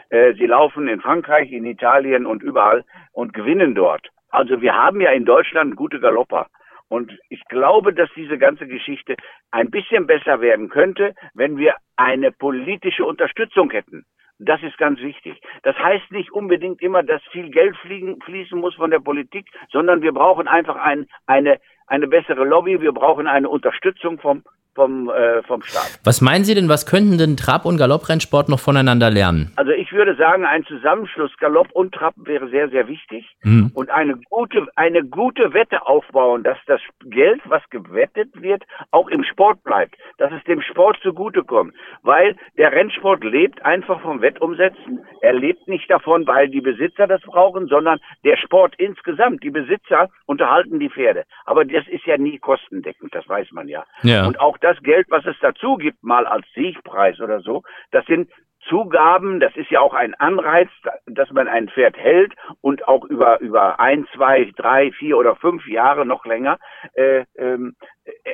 Äh, sie laufen in Frankreich, in Italien und überall und gewinnen dort. Also wir haben ja in Deutschland gute Galopper. Und ich glaube, dass diese ganze Geschichte ein bisschen besser werden könnte, wenn wir eine politische Unterstützung hätten. Das ist ganz wichtig. Das heißt nicht unbedingt immer, dass viel Geld fliegen, fließen muss von der Politik, sondern wir brauchen einfach ein, eine, eine bessere Lobby, wir brauchen eine Unterstützung vom, vom, äh, vom Staat. Was meinen Sie denn, was könnten denn Trab- und Galopprennsport noch voneinander lernen? Also ich würde sagen, ein Zusammenschluss Galopp und Trab wäre sehr, sehr wichtig. Mhm. Und eine gute, eine gute Wette aufbauen, dass das Geld, was gewettet wird, auch im Sport bleibt. Dass es dem Sport zugutekommt. Weil der Rennsport lebt einfach vom Wettumsetzen. Er lebt nicht davon, weil die Besitzer das brauchen, sondern der Sport insgesamt. Die Besitzer unterhalten die Pferde. Aber das ist ja nie kostendeckend, das weiß man ja. ja. Und auch das Geld, was es dazu gibt, mal als Siegpreis oder so, das sind Zugaben, das ist ja auch ein Anreiz, dass man ein Pferd hält und auch über, über ein, zwei, drei, vier oder fünf Jahre noch länger äh, ähm,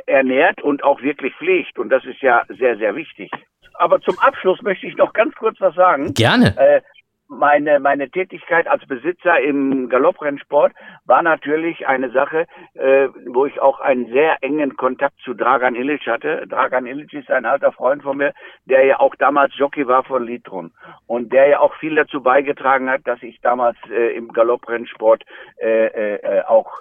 ernährt und auch wirklich pflegt. Und das ist ja sehr, sehr wichtig. Aber zum Abschluss möchte ich noch ganz kurz was sagen. Gerne. Äh, meine, meine Tätigkeit als Besitzer im Galopprennsport war natürlich eine Sache, äh, wo ich auch einen sehr engen Kontakt zu Dragan Ilic hatte. Dragan Ilic ist ein alter Freund von mir, der ja auch damals Jockey war von Litron und der ja auch viel dazu beigetragen hat, dass ich damals äh, im Galopprennsport äh, äh, auch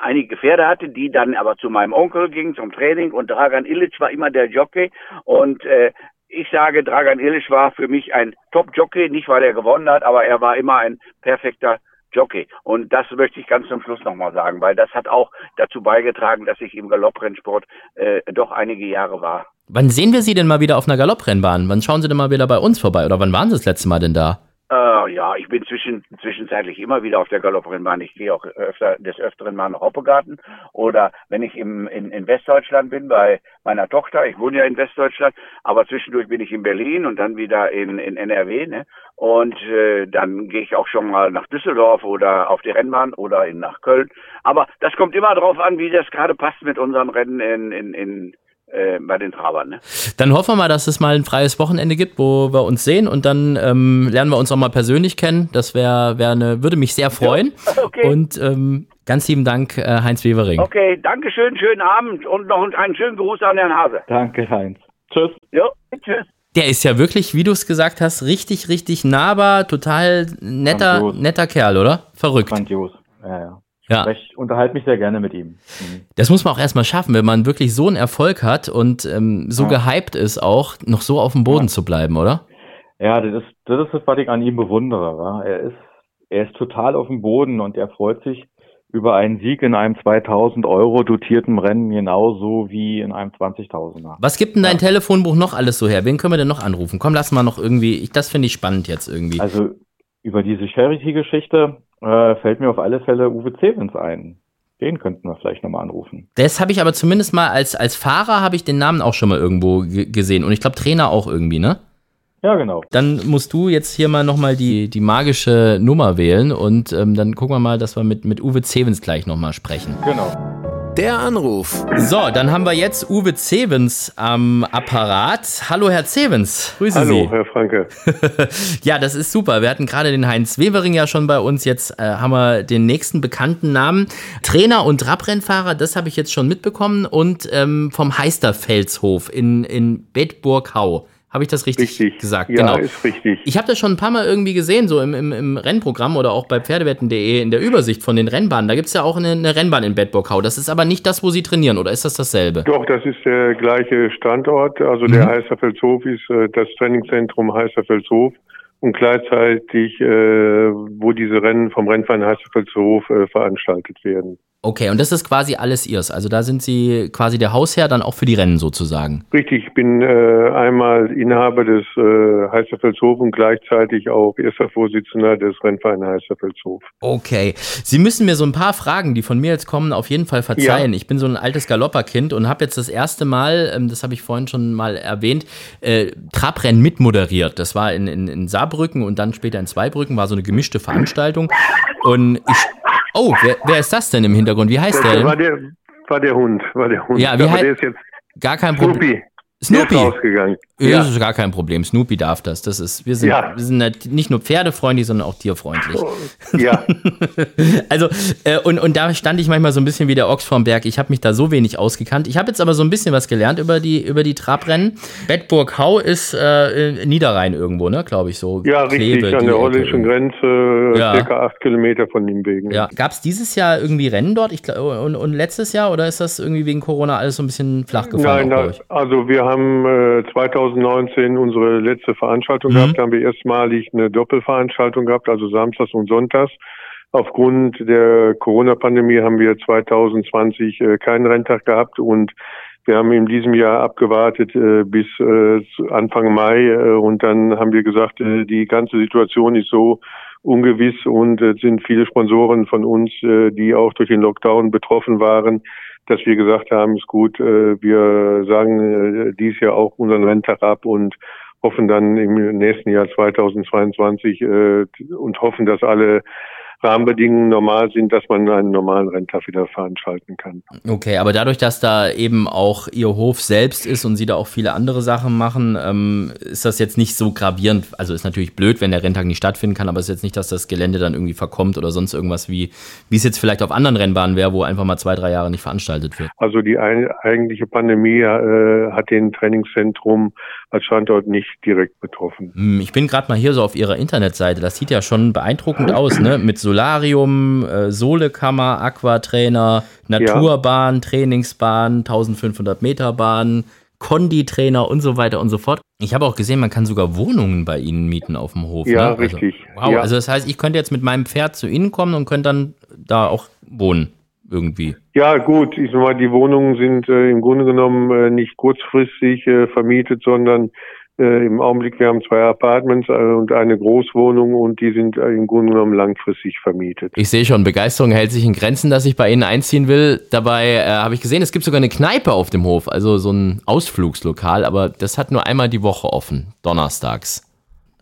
einige Pferde hatte, die dann aber zu meinem Onkel gingen zum Training und Dragan Ilic war immer der Jockey und äh, ich sage, Dragan Ilic war für mich ein Top-Jockey, nicht weil er gewonnen hat, aber er war immer ein perfekter Jockey. Und das möchte ich ganz zum Schluss nochmal sagen, weil das hat auch dazu beigetragen, dass ich im Galopprennsport äh, doch einige Jahre war. Wann sehen wir Sie denn mal wieder auf einer Galopprennbahn? Wann schauen Sie denn mal wieder bei uns vorbei? Oder wann waren Sie das letzte Mal denn da? Äh, ja, ich bin zwischen, zwischenzeitlich immer wieder auf der Galopprennbahn. Ich gehe auch öfter, des Öfteren mal nach Hoppegarten. Oder wenn ich im, in, in Westdeutschland bin bei meiner Tochter, ich wohne ja in Westdeutschland, aber zwischendurch bin ich in Berlin und dann wieder in, in NRW. Ne? Und äh, dann gehe ich auch schon mal nach Düsseldorf oder auf die Rennbahn oder in, nach Köln. Aber das kommt immer darauf an, wie das gerade passt mit unseren Rennen in, in, in äh, bei den Trabern. Ne? Dann hoffen wir mal, dass es mal ein freies Wochenende gibt, wo wir uns sehen und dann ähm, lernen wir uns auch mal persönlich kennen. Das wäre wär eine, würde mich sehr freuen. Ja, okay. Und ähm, ganz lieben Dank, äh, Heinz Wevering. Okay, danke schön, schönen Abend und noch einen schönen Gruß an Herrn Hase. Danke, Heinz. Tschüss. Jo, tschüss. Der ist ja wirklich, wie du es gesagt hast, richtig, richtig nahbar, total netter, netter Kerl, oder? Verrückt. Grandios. Ja, ja. Ja. Ich unterhalte mich sehr gerne mit ihm. Mhm. Das muss man auch erstmal schaffen, wenn man wirklich so einen Erfolg hat und ähm, so ja. gehypt ist, auch noch so auf dem Boden ja. zu bleiben, oder? Ja, das ist, das ist das, was ich an ihm bewundere. Wa? Er ist, er ist total auf dem Boden und er freut sich über einen Sieg in einem 2000 Euro dotierten Rennen genauso wie in einem 20.000er. Was gibt denn dein ja. Telefonbuch noch alles so her? Wen können wir denn noch anrufen? Komm, lass mal noch irgendwie, ich, das finde ich spannend jetzt irgendwie. Also über diese Charity-Geschichte äh, fällt mir auf alle Fälle Uwe Zevens ein. Den könnten wir vielleicht nochmal anrufen. Das habe ich aber zumindest mal als, als Fahrer habe ich den Namen auch schon mal irgendwo gesehen. Und ich glaube Trainer auch irgendwie, ne? Ja, genau. Dann musst du jetzt hier mal nochmal die, die magische Nummer wählen und ähm, dann gucken wir mal, dass wir mit, mit Uwe Zevens gleich nochmal sprechen. Genau. Der Anruf. So, dann haben wir jetzt Uwe Zevens am Apparat. Hallo, Herr Zevens. Grüße Hallo, Sie. Hallo, Herr Franke. ja, das ist super. Wir hatten gerade den Heinz Wevering ja schon bei uns. Jetzt äh, haben wir den nächsten bekannten Namen. Trainer und Radrennfahrer, das habe ich jetzt schon mitbekommen. Und ähm, vom Heisterfelshof in, in Bedburg-Hau. Habe ich das richtig, richtig. gesagt? Ja, genau. ist richtig. Ich habe das schon ein paar Mal irgendwie gesehen, so im, im, im Rennprogramm oder auch bei Pferdewetten.de in der Übersicht von den Rennbahnen. Da gibt es ja auch eine, eine Rennbahn in Bedburghau. Das ist aber nicht das, wo Sie trainieren, oder ist das dasselbe? Doch, das ist der gleiche Standort. Also mhm. der Heißerfelshof ist äh, das Trainingszentrum Heißerfelshof und gleichzeitig, äh, wo diese Rennen vom Rennverein Heißerfelshof äh, veranstaltet werden. Okay, und das ist quasi alles ihrs. Also da sind Sie quasi der Hausherr dann auch für die Rennen sozusagen. Richtig, ich bin äh, einmal Inhaber des äh, Heißerfelshof und gleichzeitig auch erster Vorsitzender des Rennvereins Heißerfelshof. Okay, Sie müssen mir so ein paar Fragen, die von mir jetzt kommen, auf jeden Fall verzeihen. Ja. Ich bin so ein altes Galopperkind und habe jetzt das erste Mal, ähm, das habe ich vorhin schon mal erwähnt, äh, Trabrennen mitmoderiert. Das war in, in, in Saarbrücken und dann später in Zweibrücken, war so eine gemischte Veranstaltung. Und ich Oh, wer, wer ist das denn im Hintergrund? Wie heißt das der? War der, war der Hund, war der Hund. Ja, wie heißt? Der ist jetzt gar kein Problem. Snoopy. Rausgegangen. Ja, das ist gar kein Problem. Snoopy darf das. Das ist, wir sind, ja. wir sind nicht nur pferdefreundlich, sondern auch tierfreundlich. Ja. also, äh, und, und da stand ich manchmal so ein bisschen wie der Ochs vorm Berg. Ich habe mich da so wenig ausgekannt. Ich habe jetzt aber so ein bisschen was gelernt über die, über die Trabrennen. Bedburg-Hau ist äh, Niederrhein irgendwo, ne, glaube ich so. Ja, Kleve, richtig, an der holländischen Grenze, ja. circa acht Kilometer von Nimwegen. Ja. Gab es dieses Jahr irgendwie Rennen dort? Ich, und, und letztes Jahr oder ist das irgendwie wegen Corona alles so ein bisschen flach gefallen? Nein, da, also wir haben äh, 2019 unsere letzte Veranstaltung mhm. gehabt. Da haben wir erstmalig eine Doppelveranstaltung gehabt, also samstags und sonntags. Aufgrund der Corona-Pandemie haben wir 2020 äh, keinen Renntag gehabt und wir haben in diesem Jahr abgewartet äh, bis äh, Anfang Mai äh, und dann haben wir gesagt, äh, die ganze Situation ist so ungewiss und es sind viele Sponsoren von uns, äh, die auch durch den Lockdown betroffen waren, dass wir gesagt haben, ist gut, äh, wir sagen äh, dies Jahr auch unseren Renntag ab und hoffen dann im nächsten Jahr 2022 äh, und hoffen, dass alle Rahmenbedingungen normal sind, dass man einen normalen Renntag wieder veranstalten kann. Okay, aber dadurch, dass da eben auch Ihr Hof selbst ist und Sie da auch viele andere Sachen machen, ähm, ist das jetzt nicht so gravierend. Also ist natürlich blöd, wenn der Renntag nicht stattfinden kann, aber es ist jetzt nicht, dass das Gelände dann irgendwie verkommt oder sonst irgendwas wie, wie es jetzt vielleicht auf anderen Rennbahnen wäre, wo einfach mal zwei, drei Jahre nicht veranstaltet wird. Also die ein, eigentliche Pandemie äh, hat den Trainingszentrum als Standort nicht direkt betroffen. Hm, ich bin gerade mal hier so auf Ihrer Internetseite. Das sieht ja schon beeindruckend aus, ne? Mit Solarium, äh, Solekammer, Aquatrainer, Naturbahn, ja. Trainingsbahn, 1500 Meter Bahn, Konditrainer und so weiter und so fort. Ich habe auch gesehen, man kann sogar Wohnungen bei Ihnen mieten auf dem Hof. Ja, ne? also, richtig. Wow, ja. also das heißt, ich könnte jetzt mit meinem Pferd zu Ihnen kommen und könnte dann da auch wohnen irgendwie. Ja, gut, ich sag mal, die Wohnungen sind äh, im Grunde genommen äh, nicht kurzfristig äh, vermietet, sondern äh, im Augenblick, wir haben zwei Apartments äh, und eine Großwohnung und die sind äh, im Grunde genommen langfristig vermietet. Ich sehe schon, Begeisterung hält sich in Grenzen, dass ich bei Ihnen einziehen will. Dabei äh, habe ich gesehen, es gibt sogar eine Kneipe auf dem Hof, also so ein Ausflugslokal, aber das hat nur einmal die Woche offen, donnerstags.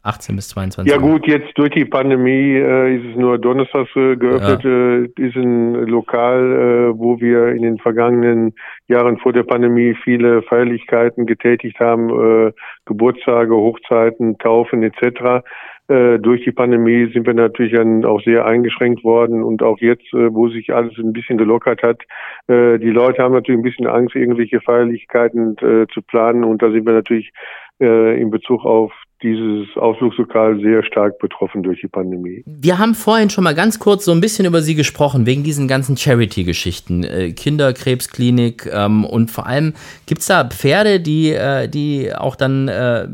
18 bis 22 Ja gut, jetzt durch die Pandemie äh, ist es nur donnerstags äh, geöffnet, ja. äh, ist ein Lokal, äh, wo wir in den vergangenen Jahren vor der Pandemie viele Feierlichkeiten getätigt haben, äh, Geburtstage, Hochzeiten, Taufen etc. Äh, durch die Pandemie sind wir natürlich dann auch sehr eingeschränkt worden und auch jetzt, äh, wo sich alles ein bisschen gelockert hat, äh, die Leute haben natürlich ein bisschen Angst, irgendwelche Feierlichkeiten äh, zu planen und da sind wir natürlich äh, in Bezug auf dieses Ausflugslokal sehr stark betroffen durch die Pandemie. Wir haben vorhin schon mal ganz kurz so ein bisschen über Sie gesprochen, wegen diesen ganzen Charity-Geschichten, äh, Kinderkrebsklinik ähm, und vor allem gibt es da Pferde, die, äh, die auch dann äh,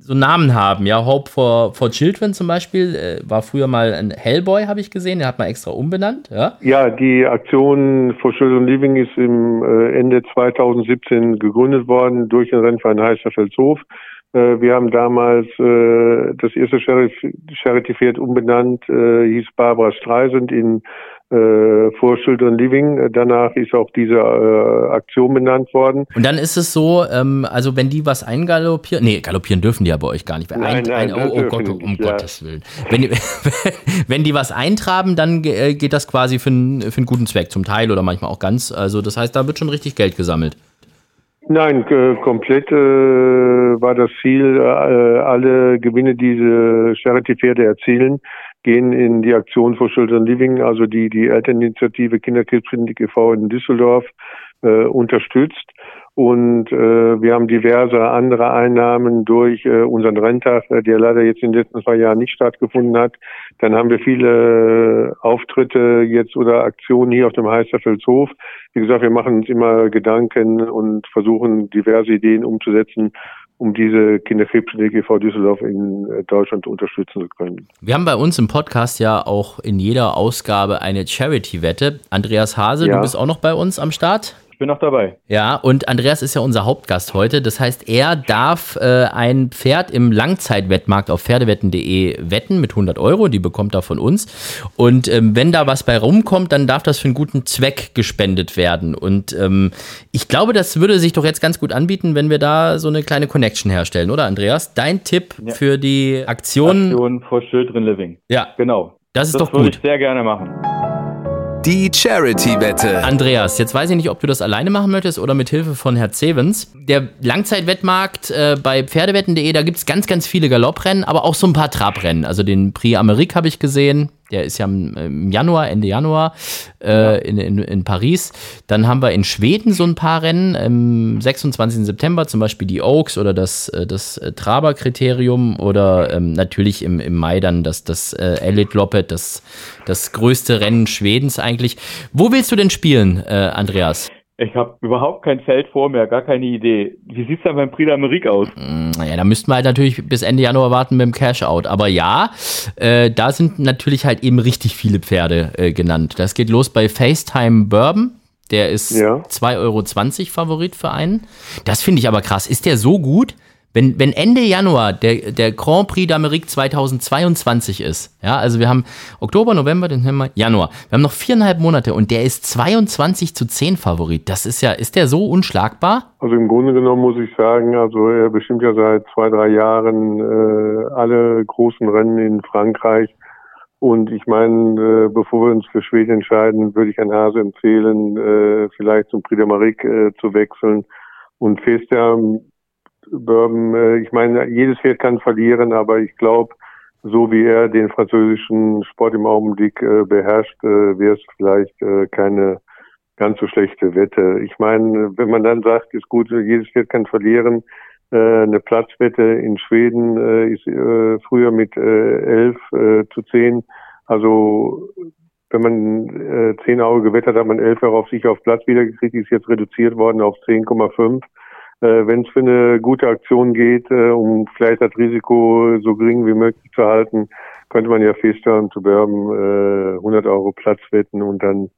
so Namen haben, ja, Hope for, for Children zum Beispiel, äh, war früher mal ein Hellboy, habe ich gesehen, der hat man extra umbenannt, ja? Ja, die Aktion For Children Living ist im äh, Ende 2017 gegründet worden durch den Rennverein Heißerfelshof. Äh, wir haben damals äh, das erste Charity-Pferd umbenannt, äh, hieß Barbara Streisand in äh, vor Children Living. Danach ist auch diese äh, Aktion benannt worden. Und dann ist es so, ähm, also wenn die was eingaloppieren, nee, galoppieren dürfen die ja bei euch gar nicht. Ein, nein, ein, oh, oh Gott, um ja. Gottes Willen. Wenn, wenn die was eintraben, dann äh, geht das quasi für, einen, für einen guten Zweck, zum Teil oder manchmal auch ganz. Also das heißt, da wird schon richtig Geld gesammelt. Nein, komplett äh, war das Ziel, äh, alle Gewinne, die diese Charity-Pferde erzielen, gehen in die Aktion for Children Living, also die die Elterninitiative Kinderkrebsklinik e.V. in Düsseldorf äh, unterstützt. Und äh, wir haben diverse andere Einnahmen durch äh, unseren Renntag, äh, der leider jetzt in den letzten zwei Jahren nicht stattgefunden hat. Dann haben wir viele Auftritte jetzt oder Aktionen hier auf dem Heißerfelshof. Wie gesagt, wir machen uns immer Gedanken und versuchen diverse Ideen umzusetzen, um diese Kinderkrebsklinik e.V. Düsseldorf in äh, Deutschland unterstützen zu können. Wir haben bei uns im Podcast ja auch in jeder Ausgabe eine Charity-Wette. Andreas Hase, ja. du bist auch noch bei uns am Start bin noch dabei. Ja, und Andreas ist ja unser Hauptgast heute. Das heißt, er darf äh, ein Pferd im Langzeitwettmarkt auf pferdewetten.de wetten mit 100 Euro. Die bekommt er von uns. Und ähm, wenn da was bei rumkommt, dann darf das für einen guten Zweck gespendet werden. Und ähm, ich glaube, das würde sich doch jetzt ganz gut anbieten, wenn wir da so eine kleine Connection herstellen, oder Andreas? Dein Tipp ja. für die Aktion? Aktion for Children Living. Ja. Genau. Das ist das doch gut. Das würde ich sehr gerne machen. Die Charity-Wette. Andreas, jetzt weiß ich nicht, ob du das alleine machen möchtest oder mit Hilfe von Herr Zevens. Der Langzeitwettmarkt äh, bei Pferdewetten.de, da gibt es ganz, ganz viele Galopprennen, aber auch so ein paar Trabrennen. Also den Prix Amerique habe ich gesehen, der ist ja im Januar, Ende Januar äh, in, in, in Paris. Dann haben wir in Schweden so ein paar Rennen. Am 26. September zum Beispiel die Oaks oder das, äh, das äh, Traber-Kriterium oder ähm, natürlich im, im Mai dann das, das äh, Elite Loppet, das, das größte Rennen Schwedens eigentlich. Wo willst du denn spielen, äh, Andreas? Ich habe überhaupt kein Feld vor mir, gar keine Idee. Wie sieht's dann beim Prix d'Amérique aus? Naja, mm, da müssten wir halt natürlich bis Ende Januar warten mit dem Cash-Out. Aber ja, äh, da sind natürlich halt eben richtig viele Pferde äh, genannt. Das geht los bei FaceTime Bourbon. Der ist ja. 2,20 Euro Favorit für einen. Das finde ich aber krass. Ist der so gut? Wenn, wenn Ende Januar der, der Grand Prix d'Amérique 2022 ist, ja, also wir haben Oktober, November, Dezember, Januar, wir haben noch viereinhalb Monate und der ist 22 zu 10 Favorit. Das ist ja, ist der so unschlagbar? Also im Grunde genommen muss ich sagen, also er bestimmt ja seit zwei, drei Jahren äh, alle großen Rennen in Frankreich. Und ich meine, äh, bevor wir uns für Schweden entscheiden, würde ich an Hase empfehlen, äh, vielleicht zum Prix d'Amérique äh, zu wechseln. Und Fester Bourbon, äh, ich meine, jedes Pferd kann verlieren, aber ich glaube, so wie er den französischen Sport im Augenblick äh, beherrscht, äh, wäre es vielleicht äh, keine ganz so schlechte Wette. Ich meine, wenn man dann sagt, ist gut, jedes Pferd kann verlieren, äh, eine Platzwette in Schweden äh, ist früher mit 11 äh, zu 10. Also wenn man äh, 10 Euro gewettet hat, hat man 11 Euro auf sich auf Platz wiedergekriegt, ist jetzt reduziert worden auf 10,5 äh, wenn es für eine gute Aktion geht, äh, um vielleicht das Risiko so gering wie möglich zu halten, könnte man ja feststellen, zu werben, äh, 100 Euro Platz wetten und dann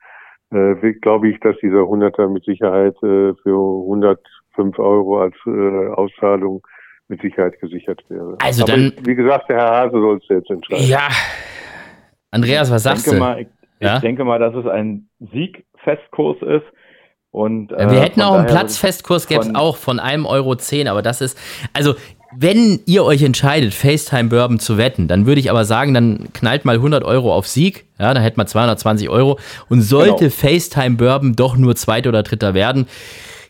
äh, glaube ich, dass dieser 100er mit Sicherheit äh, für 105 Euro als äh, Auszahlung mit Sicherheit gesichert wäre. Also Aber dann, wie gesagt, der Herr Hase soll es jetzt entscheiden. Ja. Andreas, was sagst du? Mal, ich, ja? ich denke mal, dass es ein Siegfestkurs ist und, äh, wir hätten auch einen Platzfestkurs, gäbe es auch von einem Euro, zehn, aber das ist, also wenn ihr euch entscheidet, FaceTime Bourbon zu wetten, dann würde ich aber sagen, dann knallt mal 100 Euro auf Sieg, ja, dann hätten wir 220 Euro und sollte genau. FaceTime Bourbon doch nur Zweiter oder Dritter werden,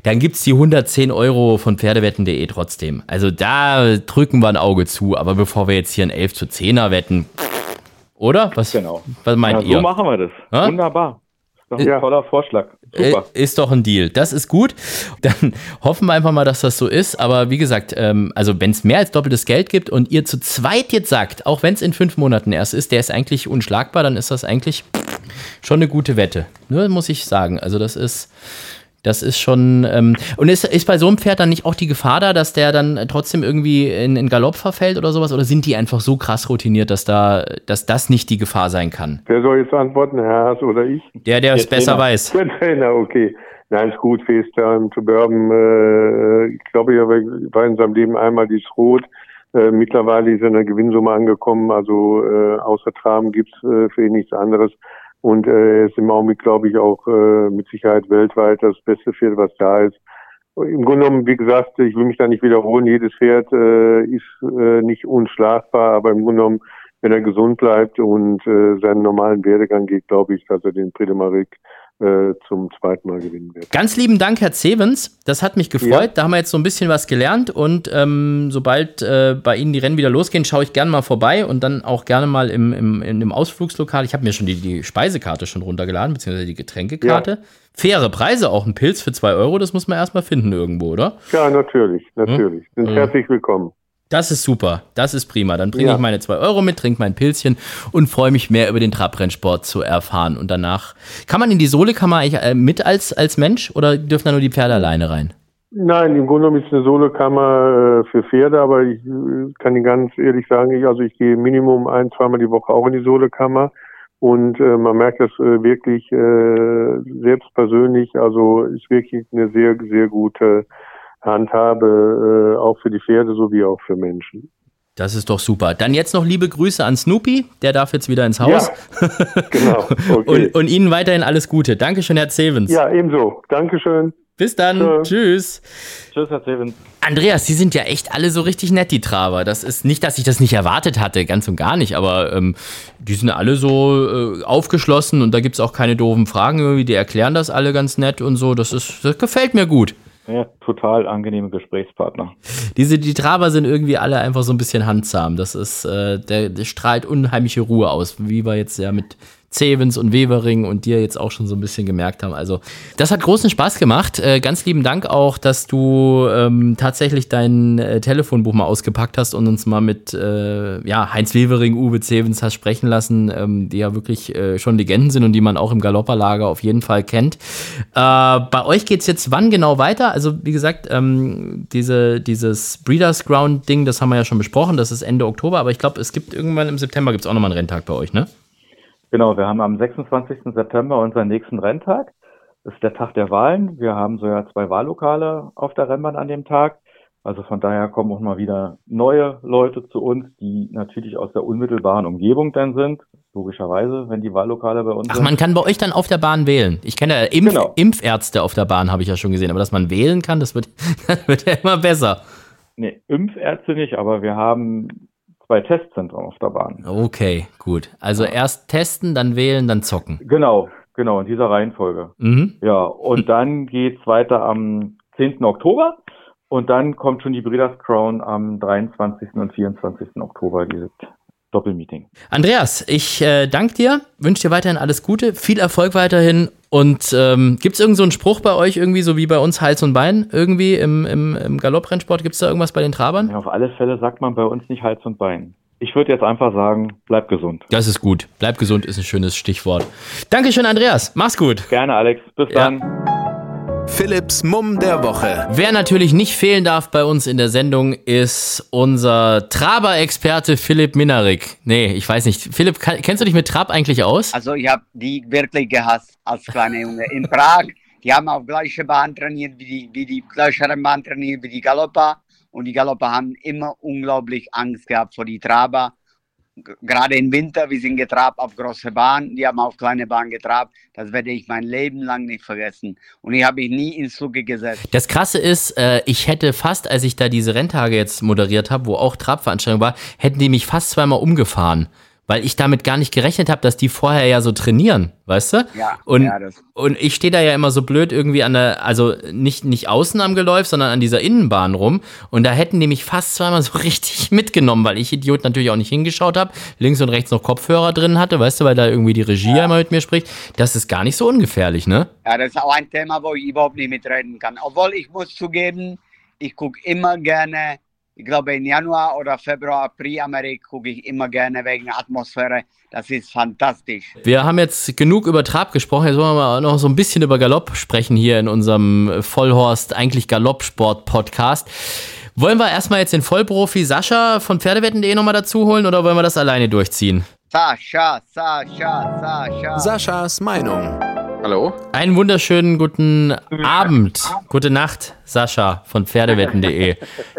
dann gibt es die 110 Euro von Pferdewetten.de trotzdem. Also da drücken wir ein Auge zu, aber bevor wir jetzt hier ein 11 zu 10er wetten, oder? Was, genau. was meint ja, ihr? So machen wir das. Ha? Wunderbar doch ein ja. toller Vorschlag. Super. Äh, ist doch ein Deal. Das ist gut. Dann hoffen wir einfach mal, dass das so ist. Aber wie gesagt, ähm, also wenn es mehr als doppeltes Geld gibt und ihr zu zweit jetzt sagt, auch wenn es in fünf Monaten erst ist, der ist eigentlich unschlagbar, dann ist das eigentlich schon eine gute Wette. Nur muss ich sagen. Also das ist das ist schon. Ähm, und ist, ist bei so einem Pferd dann nicht auch die Gefahr da, dass der dann trotzdem irgendwie in, in Galopp verfällt oder sowas? Oder sind die einfach so krass routiniert, dass da, dass das nicht die Gefahr sein kann? Wer soll jetzt antworten, Herr Haas oder ich? Der, der, es besser weiß. Der Trainer, okay. Nein, ist gut, FaceTime zu Bourbon. Äh, ich glaube, er war in seinem Leben einmal dieses Rot. Äh, mittlerweile ist er in der Gewinnsumme angekommen, also äh, außer Traben gibt's äh, für ihn nichts anderes. Und äh, er ist im Augenblick, glaube ich, auch äh, mit Sicherheit weltweit das beste Pferd, was da ist. Im Grunde genommen, wie gesagt, ich will mich da nicht wiederholen, jedes Pferd äh, ist äh, nicht unschlagbar, aber im Grunde genommen, wenn er gesund bleibt und äh, seinen normalen Werdegang geht, glaube ich, dass er den Prix äh, zum zweiten Mal gewinnen wird. Ganz lieben Dank, Herr Zevens. Das hat mich gefreut. Ja. Da haben wir jetzt so ein bisschen was gelernt. Und ähm, sobald äh, bei Ihnen die Rennen wieder losgehen, schaue ich gerne mal vorbei und dann auch gerne mal im, im, in dem Ausflugslokal. Ich habe mir schon die, die Speisekarte schon runtergeladen, beziehungsweise die Getränkekarte. Ja. Faire Preise, auch ein Pilz für zwei Euro, das muss man erstmal finden irgendwo, oder? Ja, natürlich, natürlich. Hm? Sind herzlich willkommen. Das ist super. Das ist prima. Dann bringe ja. ich meine zwei Euro mit, trinke mein Pilzchen und freue mich mehr über den Trabrennsport zu erfahren. Und danach kann man in die Solekammer eigentlich äh, mit als, als Mensch oder dürfen da nur die Pferde alleine rein? Nein, im Grunde genommen ist eine Solekammer äh, für Pferde, aber ich äh, kann Ihnen ganz ehrlich sagen, ich, also ich gehe Minimum ein, zweimal die Woche auch in die Solekammer und äh, man merkt das äh, wirklich äh, selbst persönlich, also ist wirklich eine sehr, sehr gute handhabe, äh, auch für die Pferde sowie auch für Menschen. Das ist doch super. Dann jetzt noch liebe Grüße an Snoopy, der darf jetzt wieder ins Haus. Ja, genau. Okay. und, und, Ihnen weiterhin alles Gute. Dankeschön, Herr Zevens. Ja, ebenso. Dankeschön. Bis dann. Tschö. Tschüss. Tschüss, Herr Zevens. Andreas, Sie sind ja echt alle so richtig nett, die Traber. Das ist nicht, dass ich das nicht erwartet hatte, ganz und gar nicht, aber ähm, die sind alle so äh, aufgeschlossen und da gibt es auch keine doofen Fragen irgendwie. Die erklären das alle ganz nett und so. Das, ist, das gefällt mir gut. Ja, total angenehme Gesprächspartner. Diese, die Traber sind irgendwie alle einfach so ein bisschen handsam. Das ist, äh, der, der strahlt unheimliche Ruhe aus, wie wir jetzt ja mit Zevens und Wevering und dir jetzt auch schon so ein bisschen gemerkt haben. Also, das hat großen Spaß gemacht. Äh, ganz lieben Dank auch, dass du ähm, tatsächlich dein äh, Telefonbuch mal ausgepackt hast und uns mal mit äh, ja, Heinz Wevering, Uwe Zevens hast sprechen lassen, ähm, die ja wirklich äh, schon Legenden sind und die man auch im Galopperlager auf jeden Fall kennt. Äh, bei euch geht's jetzt wann genau weiter? Also, wie gesagt, ähm, diese, dieses Breeders Ground Ding, das haben wir ja schon besprochen, das ist Ende Oktober, aber ich glaube, es gibt irgendwann im September gibt's auch nochmal einen Renntag bei euch, ne? Genau, wir haben am 26. September unseren nächsten Renntag. Das ist der Tag der Wahlen. Wir haben so ja zwei Wahllokale auf der Rennbahn an dem Tag. Also von daher kommen auch mal wieder neue Leute zu uns, die natürlich aus der unmittelbaren Umgebung dann sind. Logischerweise, wenn die Wahllokale bei uns Ach, sind. man kann bei euch dann auf der Bahn wählen. Ich kenne ja Impf genau. Impfärzte auf der Bahn, habe ich ja schon gesehen. Aber dass man wählen kann, das wird, das wird ja immer besser. Nee, Impfärzte nicht, aber wir haben zwei Testzentren auf der Bahn. Okay, gut. Also erst testen, dann wählen, dann zocken. Genau, genau, in dieser Reihenfolge. Mhm. Ja, und dann geht es weiter am 10. Oktober. Und dann kommt schon die Breeders Crown am 23. und 24. Oktober, dieses Doppelmeeting. Andreas, ich äh, danke dir, wünsche dir weiterhin alles Gute, viel Erfolg weiterhin. Und ähm, gibt es irgendeinen so einen Spruch bei euch, irgendwie so wie bei uns Hals und Bein, irgendwie im, im, im Galopprennsport? Gibt es da irgendwas bei den Trabern? Ja, auf alle Fälle sagt man bei uns nicht Hals und Bein. Ich würde jetzt einfach sagen, bleib gesund. Das ist gut. Bleib gesund ist ein schönes Stichwort. Dankeschön, Andreas. Mach's gut. Gerne, Alex. Bis ja. dann. Philips Mumm der Woche. Wer natürlich nicht fehlen darf bei uns in der Sendung ist unser Traber-Experte Philipp Minarik. Nee, ich weiß nicht. Philipp, kennst du dich mit Trab eigentlich aus? Also ich habe die wirklich gehasst als kleiner Junge. In Prag, die haben auf gleiche Bahn trainiert, wie die, wie die gleiche Bahn trainiert wie die Galopper. Und die Galopper haben immer unglaublich Angst gehabt vor die Traber gerade im Winter, wir sind getrabt auf große Bahn, die haben auf kleine Bahn getrabt. Das werde ich mein Leben lang nicht vergessen. Und ich habe mich nie ins Zuge gesetzt. Das Krasse ist, äh, ich hätte fast, als ich da diese Renntage jetzt moderiert habe, wo auch Trabveranstaltung war, hätten die mich fast zweimal umgefahren weil ich damit gar nicht gerechnet habe, dass die vorher ja so trainieren, weißt du? Ja. Und, ja, und ich stehe da ja immer so blöd irgendwie an der, also nicht, nicht außen am Geläuf, sondern an dieser Innenbahn rum. Und da hätten die mich fast zweimal so richtig mitgenommen, weil ich Idiot natürlich auch nicht hingeschaut habe, links und rechts noch Kopfhörer drin hatte, weißt du, weil da irgendwie die Regie ja. immer mit mir spricht. Das ist gar nicht so ungefährlich, ne? Ja, das ist auch ein Thema, wo ich überhaupt nicht mitreden kann. Obwohl ich muss zugeben, ich gucke immer gerne ich glaube, in Januar oder Februar, Pre-Amerik gucke ich immer gerne wegen Atmosphäre. Das ist fantastisch. Wir haben jetzt genug über Trab gesprochen. Jetzt wollen wir mal noch so ein bisschen über Galopp sprechen hier in unserem Vollhorst, eigentlich Galoppsport-Podcast. Wollen wir erstmal jetzt den Vollprofi Sascha von Pferdewetten.de nochmal dazu holen oder wollen wir das alleine durchziehen? Sascha, Sascha, Sascha. Saschas Meinung. Hallo. Einen wunderschönen guten Abend, gute Nacht, Sascha von Pferdewetten.de.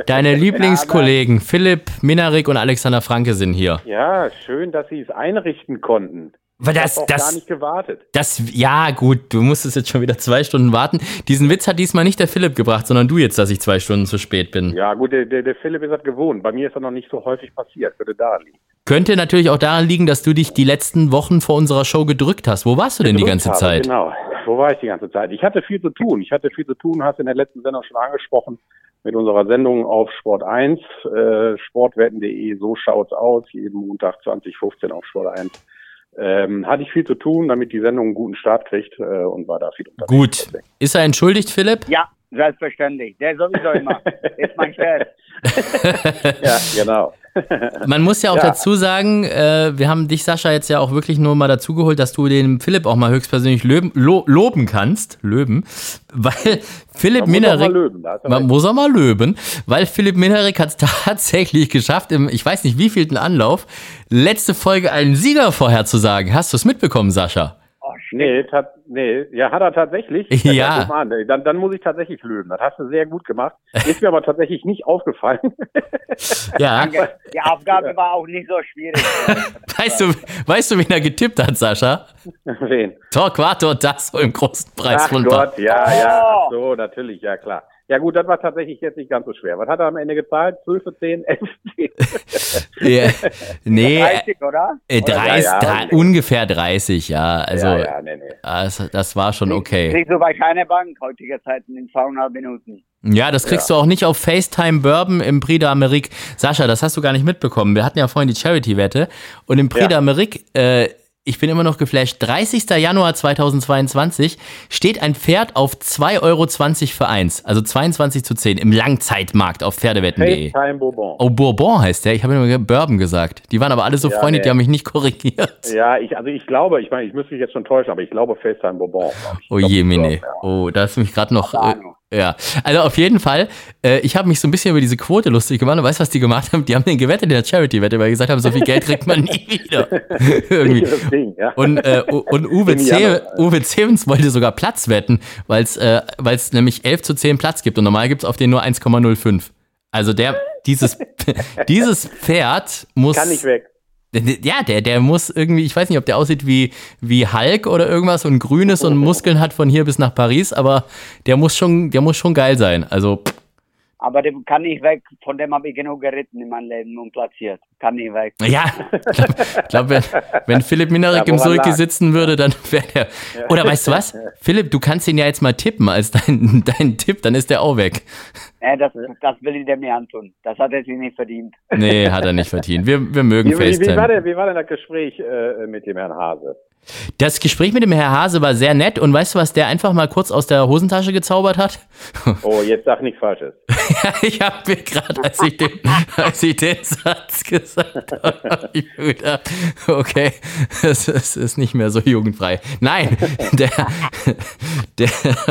Deine Lieblingskollegen Philipp Minarik und Alexander Franke sind hier. Ja, schön, dass Sie es einrichten konnten. Weil das, ich habe das, gar nicht gewartet. Das, ja, gut, du musstest jetzt schon wieder zwei Stunden warten. Diesen Witz hat diesmal nicht der Philipp gebracht, sondern du jetzt, dass ich zwei Stunden zu spät bin. Ja, gut, der, der, der Philipp ist das gewohnt. Bei mir ist das noch nicht so häufig passiert. Würde da liegen. Könnte natürlich auch daran liegen, dass du dich die letzten Wochen vor unserer Show gedrückt hast. Wo warst du denn die ganze habe, Zeit? Genau. Wo war ich die ganze Zeit? Ich hatte viel zu tun. Ich hatte viel zu tun, hast in der letzten Sendung schon angesprochen, mit unserer Sendung auf Sport 1, äh, sportwetten.de, so schaut's aus, jeden Montag 2015 auf Sport 1. Ähm, hatte ich viel zu tun, damit die Sendung einen guten Start kriegt äh, und war da viel unterwegs. Gut. Ist er entschuldigt, Philipp? Ja, selbstverständlich. Der sowieso immer. ist mein Chef. Ja, genau. Man muss ja auch Ja. dazu sagen, äh, wir haben dich, Sascha, jetzt ja auch wirklich nur mal dazugeholt, dass du den Philipp auch mal höchstpersönlich löben, lo, loben kannst. Löben. Weil Philipp Minerik. Man muss auch mal löben, weil Philipp Minerik hat es tatsächlich geschafft, im, ich weiß nicht wievielten Anlauf, letzte Folge einen Sieger vorherzusagen. Hast du es mitbekommen, Sascha? Oh. Nee, tat, nee, ja, hat er tatsächlich. Ja. dann, dann muss ich tatsächlich löben. Das hast du sehr gut gemacht. Ist mir aber tatsächlich nicht aufgefallen. Ja. Die Aufgabe war auch nicht so schwierig. Weißt du, weißt du, wen er getippt hat, Sascha? Wen? Torquato Tasso im großen Preis Ach von Gott, ja, ja. Oh. Ach so, natürlich, ja klar. Ja gut, das war tatsächlich jetzt nicht ganz so schwer. Was hat er am Ende gezahlt? 12 für 10, 11 für 10. Ja. Nee, 30, oder? äh, 30, ja, okay. ungefähr 30, ja. Also, ja, ja, nee, nee. Das, das war schon okay. Kriegst du bei keiner Bank heutiger Zeiten in zweieinhalb Minuten. Ja, das kriegst du auch nicht auf FaceTime Bourbon im Prix d'Amérique. Sascha, das hast du gar nicht mitbekommen. Wir hatten ja vorhin die Charity-Wette und im Prix Ja. d'Amérique, äh, ich bin immer noch geflasht, 30. Januar 2022 steht ein Pferd auf 2,20 Euro für eins, also 22 zu 10 im Langzeitmarkt auf pferdewetten.de. Bourbon. Oh, Bourbon heißt der. Ich habe immer Bourbon gesagt. Die waren aber alle so Ja, Freunde, die haben mich nicht korrigiert. Ja, ich, also ich glaube, ich meine, ich müsste mich jetzt schon täuschen, aber ich glaube FaceTime Bourbon. ich. Oh Ich glaub, je, Mine. ja. Oh, da hast du mich gerade noch. Äh. Ja, also auf jeden Fall. Äh, ich habe mich so ein bisschen über diese Quote lustig gemacht. Und weißt du, was die gemacht haben? Die haben den gewettet in der Charity-Wette, weil die gesagt haben, so viel Geld kriegt man nie wieder. Irgendwie. Ding, ja. Und, äh, und Uwe, Ze. Uwe Zevens wollte sogar Platz wetten, weil es äh, weil's nämlich 11 zu 10 Platz gibt und normal gibt es auf den nur 1,05. Also der, dieses, dieses Pferd muss. Kann nicht weg. Ja, der, der muss irgendwie, ich weiß nicht, ob der aussieht wie, wie Hulk oder irgendwas und grün ist und Muskeln hat von hier bis nach Paris, aber der muss schon, der muss schon geil sein. Also, Aber dem kann nicht weg, von dem habe ich genug geritten in meinem Leben und platziert. Kann nicht weg. ja, ich glaube, glaub, wenn, wenn Philipp Minarek Ja, im Sulki sitzen würde, dann wäre der. Oder weißt du was? Philipp, du kannst ihn ja jetzt mal tippen als dein, dein Tipp, dann ist der auch weg. Äh, das, das will ich dem nicht antun. Das hat er sich nicht verdient. Nee, hat er nicht verdient. Wir, wir mögen Wie, wie, wie, war FaceTime. denn, wie war denn das Gespräch äh, mit dem Herrn Hase? Das Gespräch mit dem Herr Hase war sehr nett und weißt du, was der einfach mal kurz aus der Hosentasche gezaubert hat? Oh, jetzt sag nichts Falsches. Ja, ich habe mir gerade, als, ich den- als ich den Satz gesagt habe, hab ich mir gedacht, okay, es, es ist nicht mehr so jugendfrei. Nein, der, der,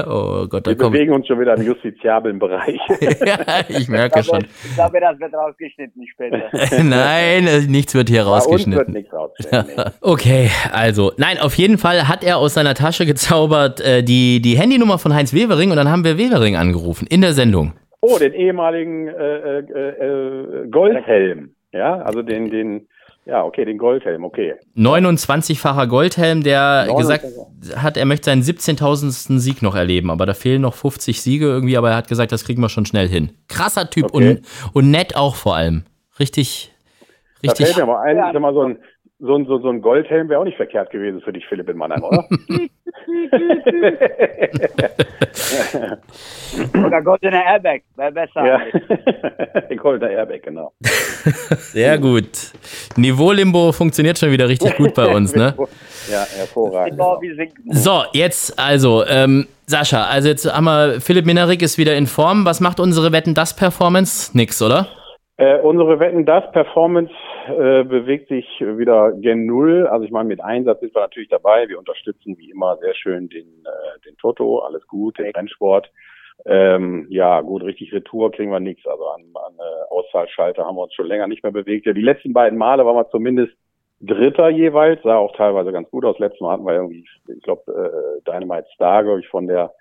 oh Gott, da Wir kommt, bewegen uns schon wieder im justiziablen Bereich. ja, ich merke Ich glaube, schon. ich glaube, das wird rausgeschnitten später. Nein, nichts wird hier Bei uns wird rausgeschnitten. nichts rausgeschnitten. Okay, also, nein, auf jeden Fall hat er aus seiner Tasche gezaubert äh, die, die Handynummer von Heinz Wevering und dann haben wir Wevering angerufen in der Sendung. Oh, den ehemaligen äh, äh, äh, Goldhelm. Ja, also den, den, ja, okay, den Goldhelm, okay. 29-facher Goldhelm, der 29. gesagt hat, er möchte seinen 17.000. Sieg noch erleben, aber da fehlen noch 50 Siege irgendwie, aber er hat gesagt, das kriegen wir schon schnell hin. Krasser Typ Okay. und, und nett auch vor allem. Richtig, Da richtig. fällt mir mal ein, ich sag mal, so ein, so ein, so, so ein Goldhelm wäre auch nicht verkehrt gewesen für dich, Philipp in Mannheim, oder? Oder goldene Airbag, wäre besser. ja. Goldener Airbag, genau. Sehr gut. Niveau-Limbo funktioniert schon wieder richtig gut bei uns, ne? Ja, hervorragend. So, jetzt also, ähm, Sascha, also jetzt haben wir, Philipp Minarik ist wieder in Form. Was macht unsere Wetten das Performance? Nix, oder? Äh, unsere Wetten, das Performance äh, bewegt sich wieder gen Null. Also ich meine, mit Einsatz sind wir natürlich dabei. Wir unterstützen wie immer sehr schön den, äh, den Toto, alles gut, den Rennsport. Ähm, ja, gut, richtig Retour kriegen wir nichts. Also an, an äh, Auszahlschalter haben wir uns schon länger nicht mehr bewegt. Ja, die letzten beiden Male waren wir zumindest Dritter jeweils, sah auch teilweise ganz gut aus. Letztes Mal hatten wir irgendwie, ich glaube, äh, Dynamite Star, glaube ich, von der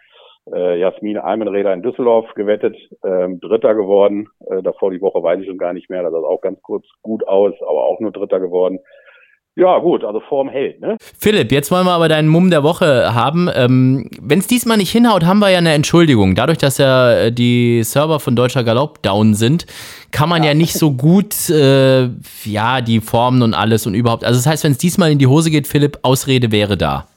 äh, Jasmin Almenräder in Düsseldorf gewettet, ähm, Dritter geworden. Äh, davor die Woche weiß ich schon gar nicht mehr, das sah auch ganz kurz gut aus, aber auch nur Dritter geworden. Ja, gut, also Form hält, ne? Philipp, jetzt wollen wir aber deinen Mumm der Woche haben. Ähm, Wenn es diesmal nicht hinhaut, haben wir ja eine Entschuldigung. Dadurch, dass ja äh, die Server von Deutscher Galopp down sind, kann man ja, ja nicht so gut, äh, ja, die Formen und alles und überhaupt. Also das heißt, wenn es diesmal in die Hose geht, Philipp, Ausrede wäre da.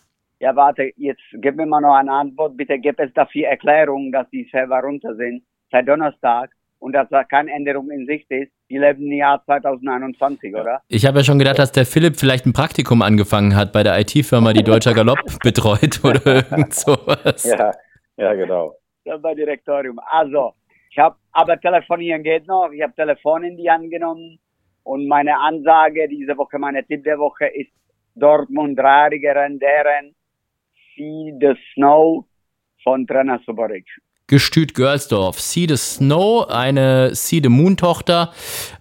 Ja, warte, jetzt gib mir mal noch eine Antwort. Bitte gib es dafür Erklärungen, dass die Server runter sind seit Donnerstag und dass da keine Änderung in Sicht ist. Die leben im Jahr 2021, oder? Ich habe ja schon gedacht, dass der Philipp vielleicht ein Praktikum angefangen hat bei der IT-Firma, die Deutscher Galopp betreut oder irgend sowas. Ja, ja, genau. Das war Direktorium. Also, ich habe, aber telefonieren geht noch. Ich habe Telefon in die Hand genommen und meine Ansage diese Woche, meine Tipp der Woche ist Dortmund dreijährige deren See the Snow von Trainer Soboric. Gestüt Görlsdorf. See the Snow, eine See the Moon Tochter.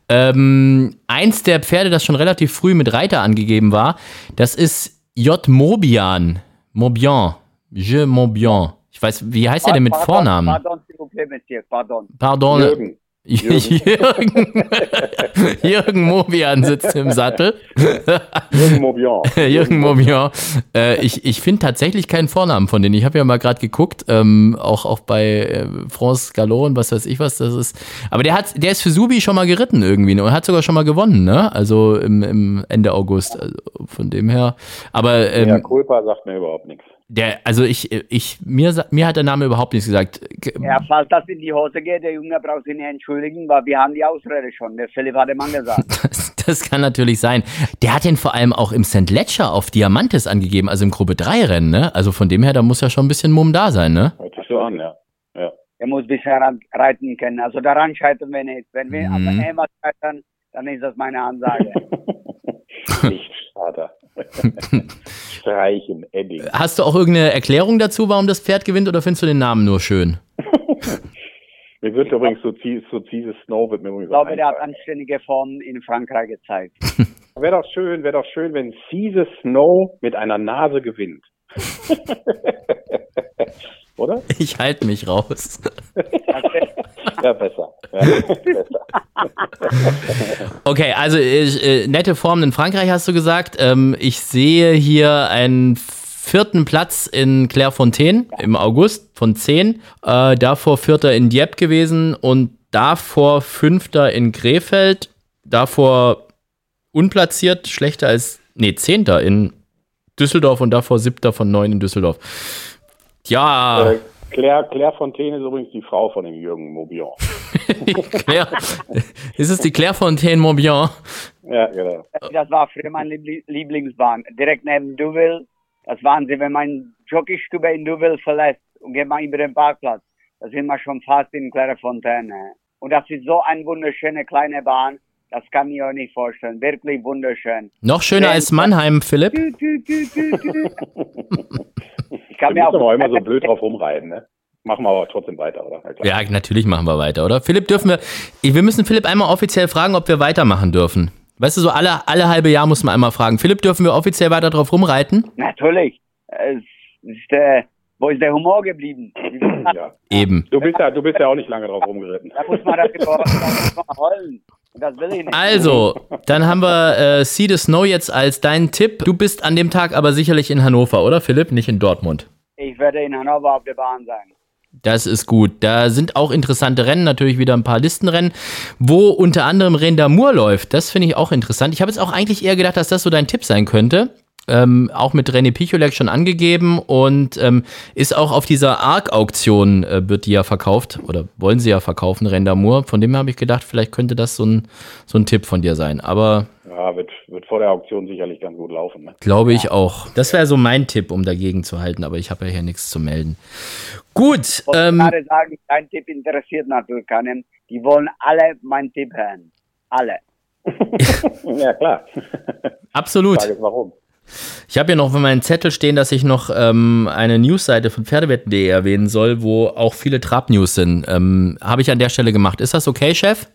Ähm, eins der Pferde, das schon relativ früh mit Reiter angegeben war, das ist J. Mobian. Mobian. Je Mobian. Ich weiß, wie heißt er denn mit pardon, Vornamen? Pardon, pardon. Pardon. Jürgen. Jürgen. Jürgen Mobian sitzt im Sattel. Jürgen Mobian. Jürgen Mobian. Äh, ich ich finde tatsächlich keinen Vornamen von denen. Ich habe ja mal gerade geguckt, ähm, auch, auch bei äh, France Gallo und was weiß ich was das ist. Aber der hat, der ist für Subi schon mal geritten irgendwie ne? und hat sogar schon mal gewonnen, ne? Also im, im Ende August. Also von dem her. Aber ähm, ja, Kulpa sagt mir überhaupt nichts. Der, also ich, ich, mir, mir hat der Name überhaupt nichts gesagt. Ja, falls das in die Hose geht, der Junge braucht sich nicht entschuldigen, weil wir haben die Ausrede schon. Der Philipp hat dem Mann gesagt. Das, das kann natürlich sein. Der hat den vor allem auch im St. Ledger auf Diamantes angegeben, also im Gruppe 3 Rennen, ne? Also von dem her, da muss ja schon ein bisschen Mumm da sein, ne? Hört sich so an, ja. ja. Er muss bisher reiten können. Also daran scheitern wir nicht. Wenn wir mhm. aber einmal scheitern, dann ist das meine Ansage. nicht Vater. Streichen, Edding. Hast du auch irgendeine Erklärung dazu, warum das Pferd gewinnt, oder findest du den Namen nur schön? mir wird übrigens so, so dieses Snow wird mir übrigens Ich glaube, der hat anständige Formen in Frankreich gezeigt. wäre doch schön, wäre doch schön, wenn Caesar Snow mit einer Nase gewinnt. Oder? Ich halte mich raus. Ja, besser. Ja, besser. okay, also äh, nette Formen in Frankreich hast du gesagt. Ähm, ich sehe hier einen vierten Platz in Clairefontaine im August von 10. Äh, davor vierter in Dieppe gewesen und davor fünfter in Krefeld. Davor unplatziert, schlechter als, nee, zehnter in Düsseldorf und davor siebter von neun in Düsseldorf. Ja. Äh, Claire, Claire Fontaine ist übrigens die Frau von dem Jürgen Mobian. Claire, ist es die Claire Fontaine Mobian? Ja, genau. Das war früher meine Lieblingsbahn. Direkt neben Deauville. Das waren sie, wenn man Jockeystube in Deauville verlässt und geht mal über den Parkplatz. Da sind wir schon fast in Claire Fontaine. Und das ist so eine wunderschöne kleine Bahn. Das kann ich euch nicht vorstellen. Wirklich wunderschön. Noch schöner als Mannheim, Philipp. ich kann mir auch aber immer so blöd drauf rumreiten, ne? Machen wir aber trotzdem weiter, oder? Ja, ja, natürlich machen wir weiter, oder? Philipp, dürfen wir. Wir müssen Philipp einmal offiziell fragen, ob wir weitermachen dürfen. Weißt du, so alle, alle halbe Jahr muss man einmal fragen. Philipp, dürfen wir offiziell weiter drauf rumreiten? Natürlich. Es ist, äh, wo ist der Humor geblieben? ja. Eben. Du bist ja, du bist ja auch nicht lange drauf rumgeritten. Da muss man dafür rollen. Das will ich nicht. Also, dann haben wir äh, See the Snow jetzt als deinen Tipp. Du bist an dem Tag aber sicherlich in Hannover, oder Philipp? Nicht in Dortmund. Ich werde in Hannover auf der Bahn sein. Das ist gut. Da sind auch interessante Rennen, natürlich wieder ein paar Listenrennen, wo unter anderem Rendamur läuft. Das finde ich auch interessant. Ich habe jetzt auch eigentlich eher gedacht, dass das so dein Tipp sein könnte ähm, auch mit René Picholek schon angegeben und ähm, ist auch auf dieser ARC-Auktion, äh, wird die ja verkauft oder wollen sie ja verkaufen, Rendamur. Von dem habe ich gedacht, vielleicht könnte das so ein, so ein Tipp von dir sein. Aber. Ja, wird, wird vor der Auktion sicherlich ganz gut laufen. Ne? Glaube ich auch. Das wäre so mein Tipp, um dagegen zu halten, aber ich habe ja hier nichts zu melden. Gut. Ich ähm, gerade sagen, dein Tipp interessiert natürlich keinen. Die wollen alle meinen Tipp hören. Alle. ja, klar. Absolut. Frage ist, warum? Ich habe hier noch auf meinem Zettel stehen, dass ich noch ähm, eine Newsseite von Pferdewetten.de erwähnen soll, wo auch viele Trab-News sind. Ähm, habe ich an der Stelle gemacht. Ist das okay, Chef?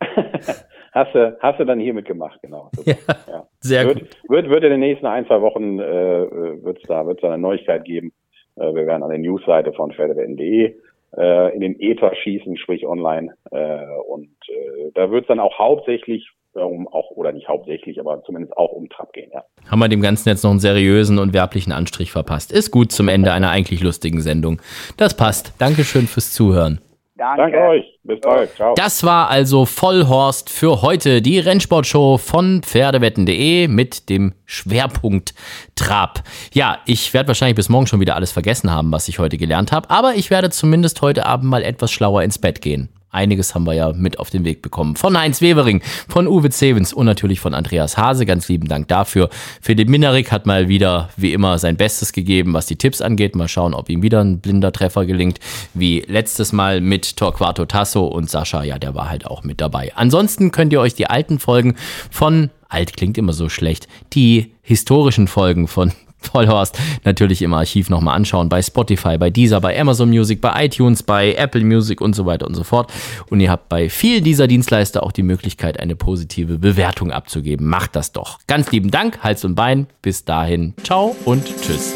hast, du, hast du dann hiermit gemacht, genau. Ja, ja. Sehr wird, gut. Wird, wird in den nächsten ein, zwei Wochen äh, wird es da, wird's da eine Neuigkeit geben. Äh, wir werden an der Newsseite von Pferdewetten.de äh, in den Ether schießen, sprich online. Äh, und äh, da wird es dann auch hauptsächlich um auch, oder nicht hauptsächlich, aber zumindest auch um Trab gehen, ja. Haben wir dem Ganzen jetzt noch einen seriösen und werblichen Anstrich verpasst. Ist gut zum Ende einer eigentlich lustigen Sendung. Das passt. Dankeschön fürs Zuhören. Danke, Danke euch. Bis bald. Ciao. Das war also Vollhorst für heute, die Rennsportshow von Pferdewetten.de mit dem Schwerpunkt Trab. Ja, ich werde wahrscheinlich bis morgen schon wieder alles vergessen haben, was ich heute gelernt habe, aber ich werde zumindest heute Abend mal etwas schlauer ins Bett gehen. Einiges haben wir ja mit auf den Weg bekommen. Von Heinz Wevering, von Uwe Zevens und natürlich von Andreas Hase. Ganz lieben Dank dafür. Philipp Minarik hat mal wieder, wie immer, sein Bestes gegeben, was die Tipps angeht. Mal schauen, ob ihm wieder ein blinder Treffer gelingt. Wie letztes Mal mit Torquato Tasso und Sascha. Ja, der war halt auch mit dabei. Ansonsten könnt ihr euch die alten Folgen von alt klingt immer so schlecht, die historischen Folgen von Vollhorst natürlich im Archiv nochmal anschauen. Bei Spotify, bei Deezer, bei Amazon Music, bei iTunes, bei Apple Music und so weiter und so fort. Und ihr habt bei vielen dieser Dienstleister auch die Möglichkeit, eine positive Bewertung abzugeben. Macht das doch. Ganz lieben Dank, Hals und Bein. Bis dahin. Ciao und tschüss.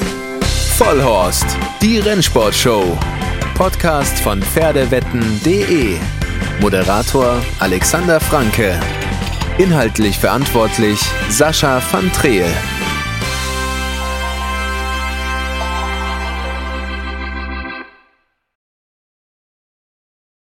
Vollhorst, die Rennsportshow. Podcast von Pferdewetten.de. Moderator Alexander Franke. Inhaltlich verantwortlich Sascha van Treel.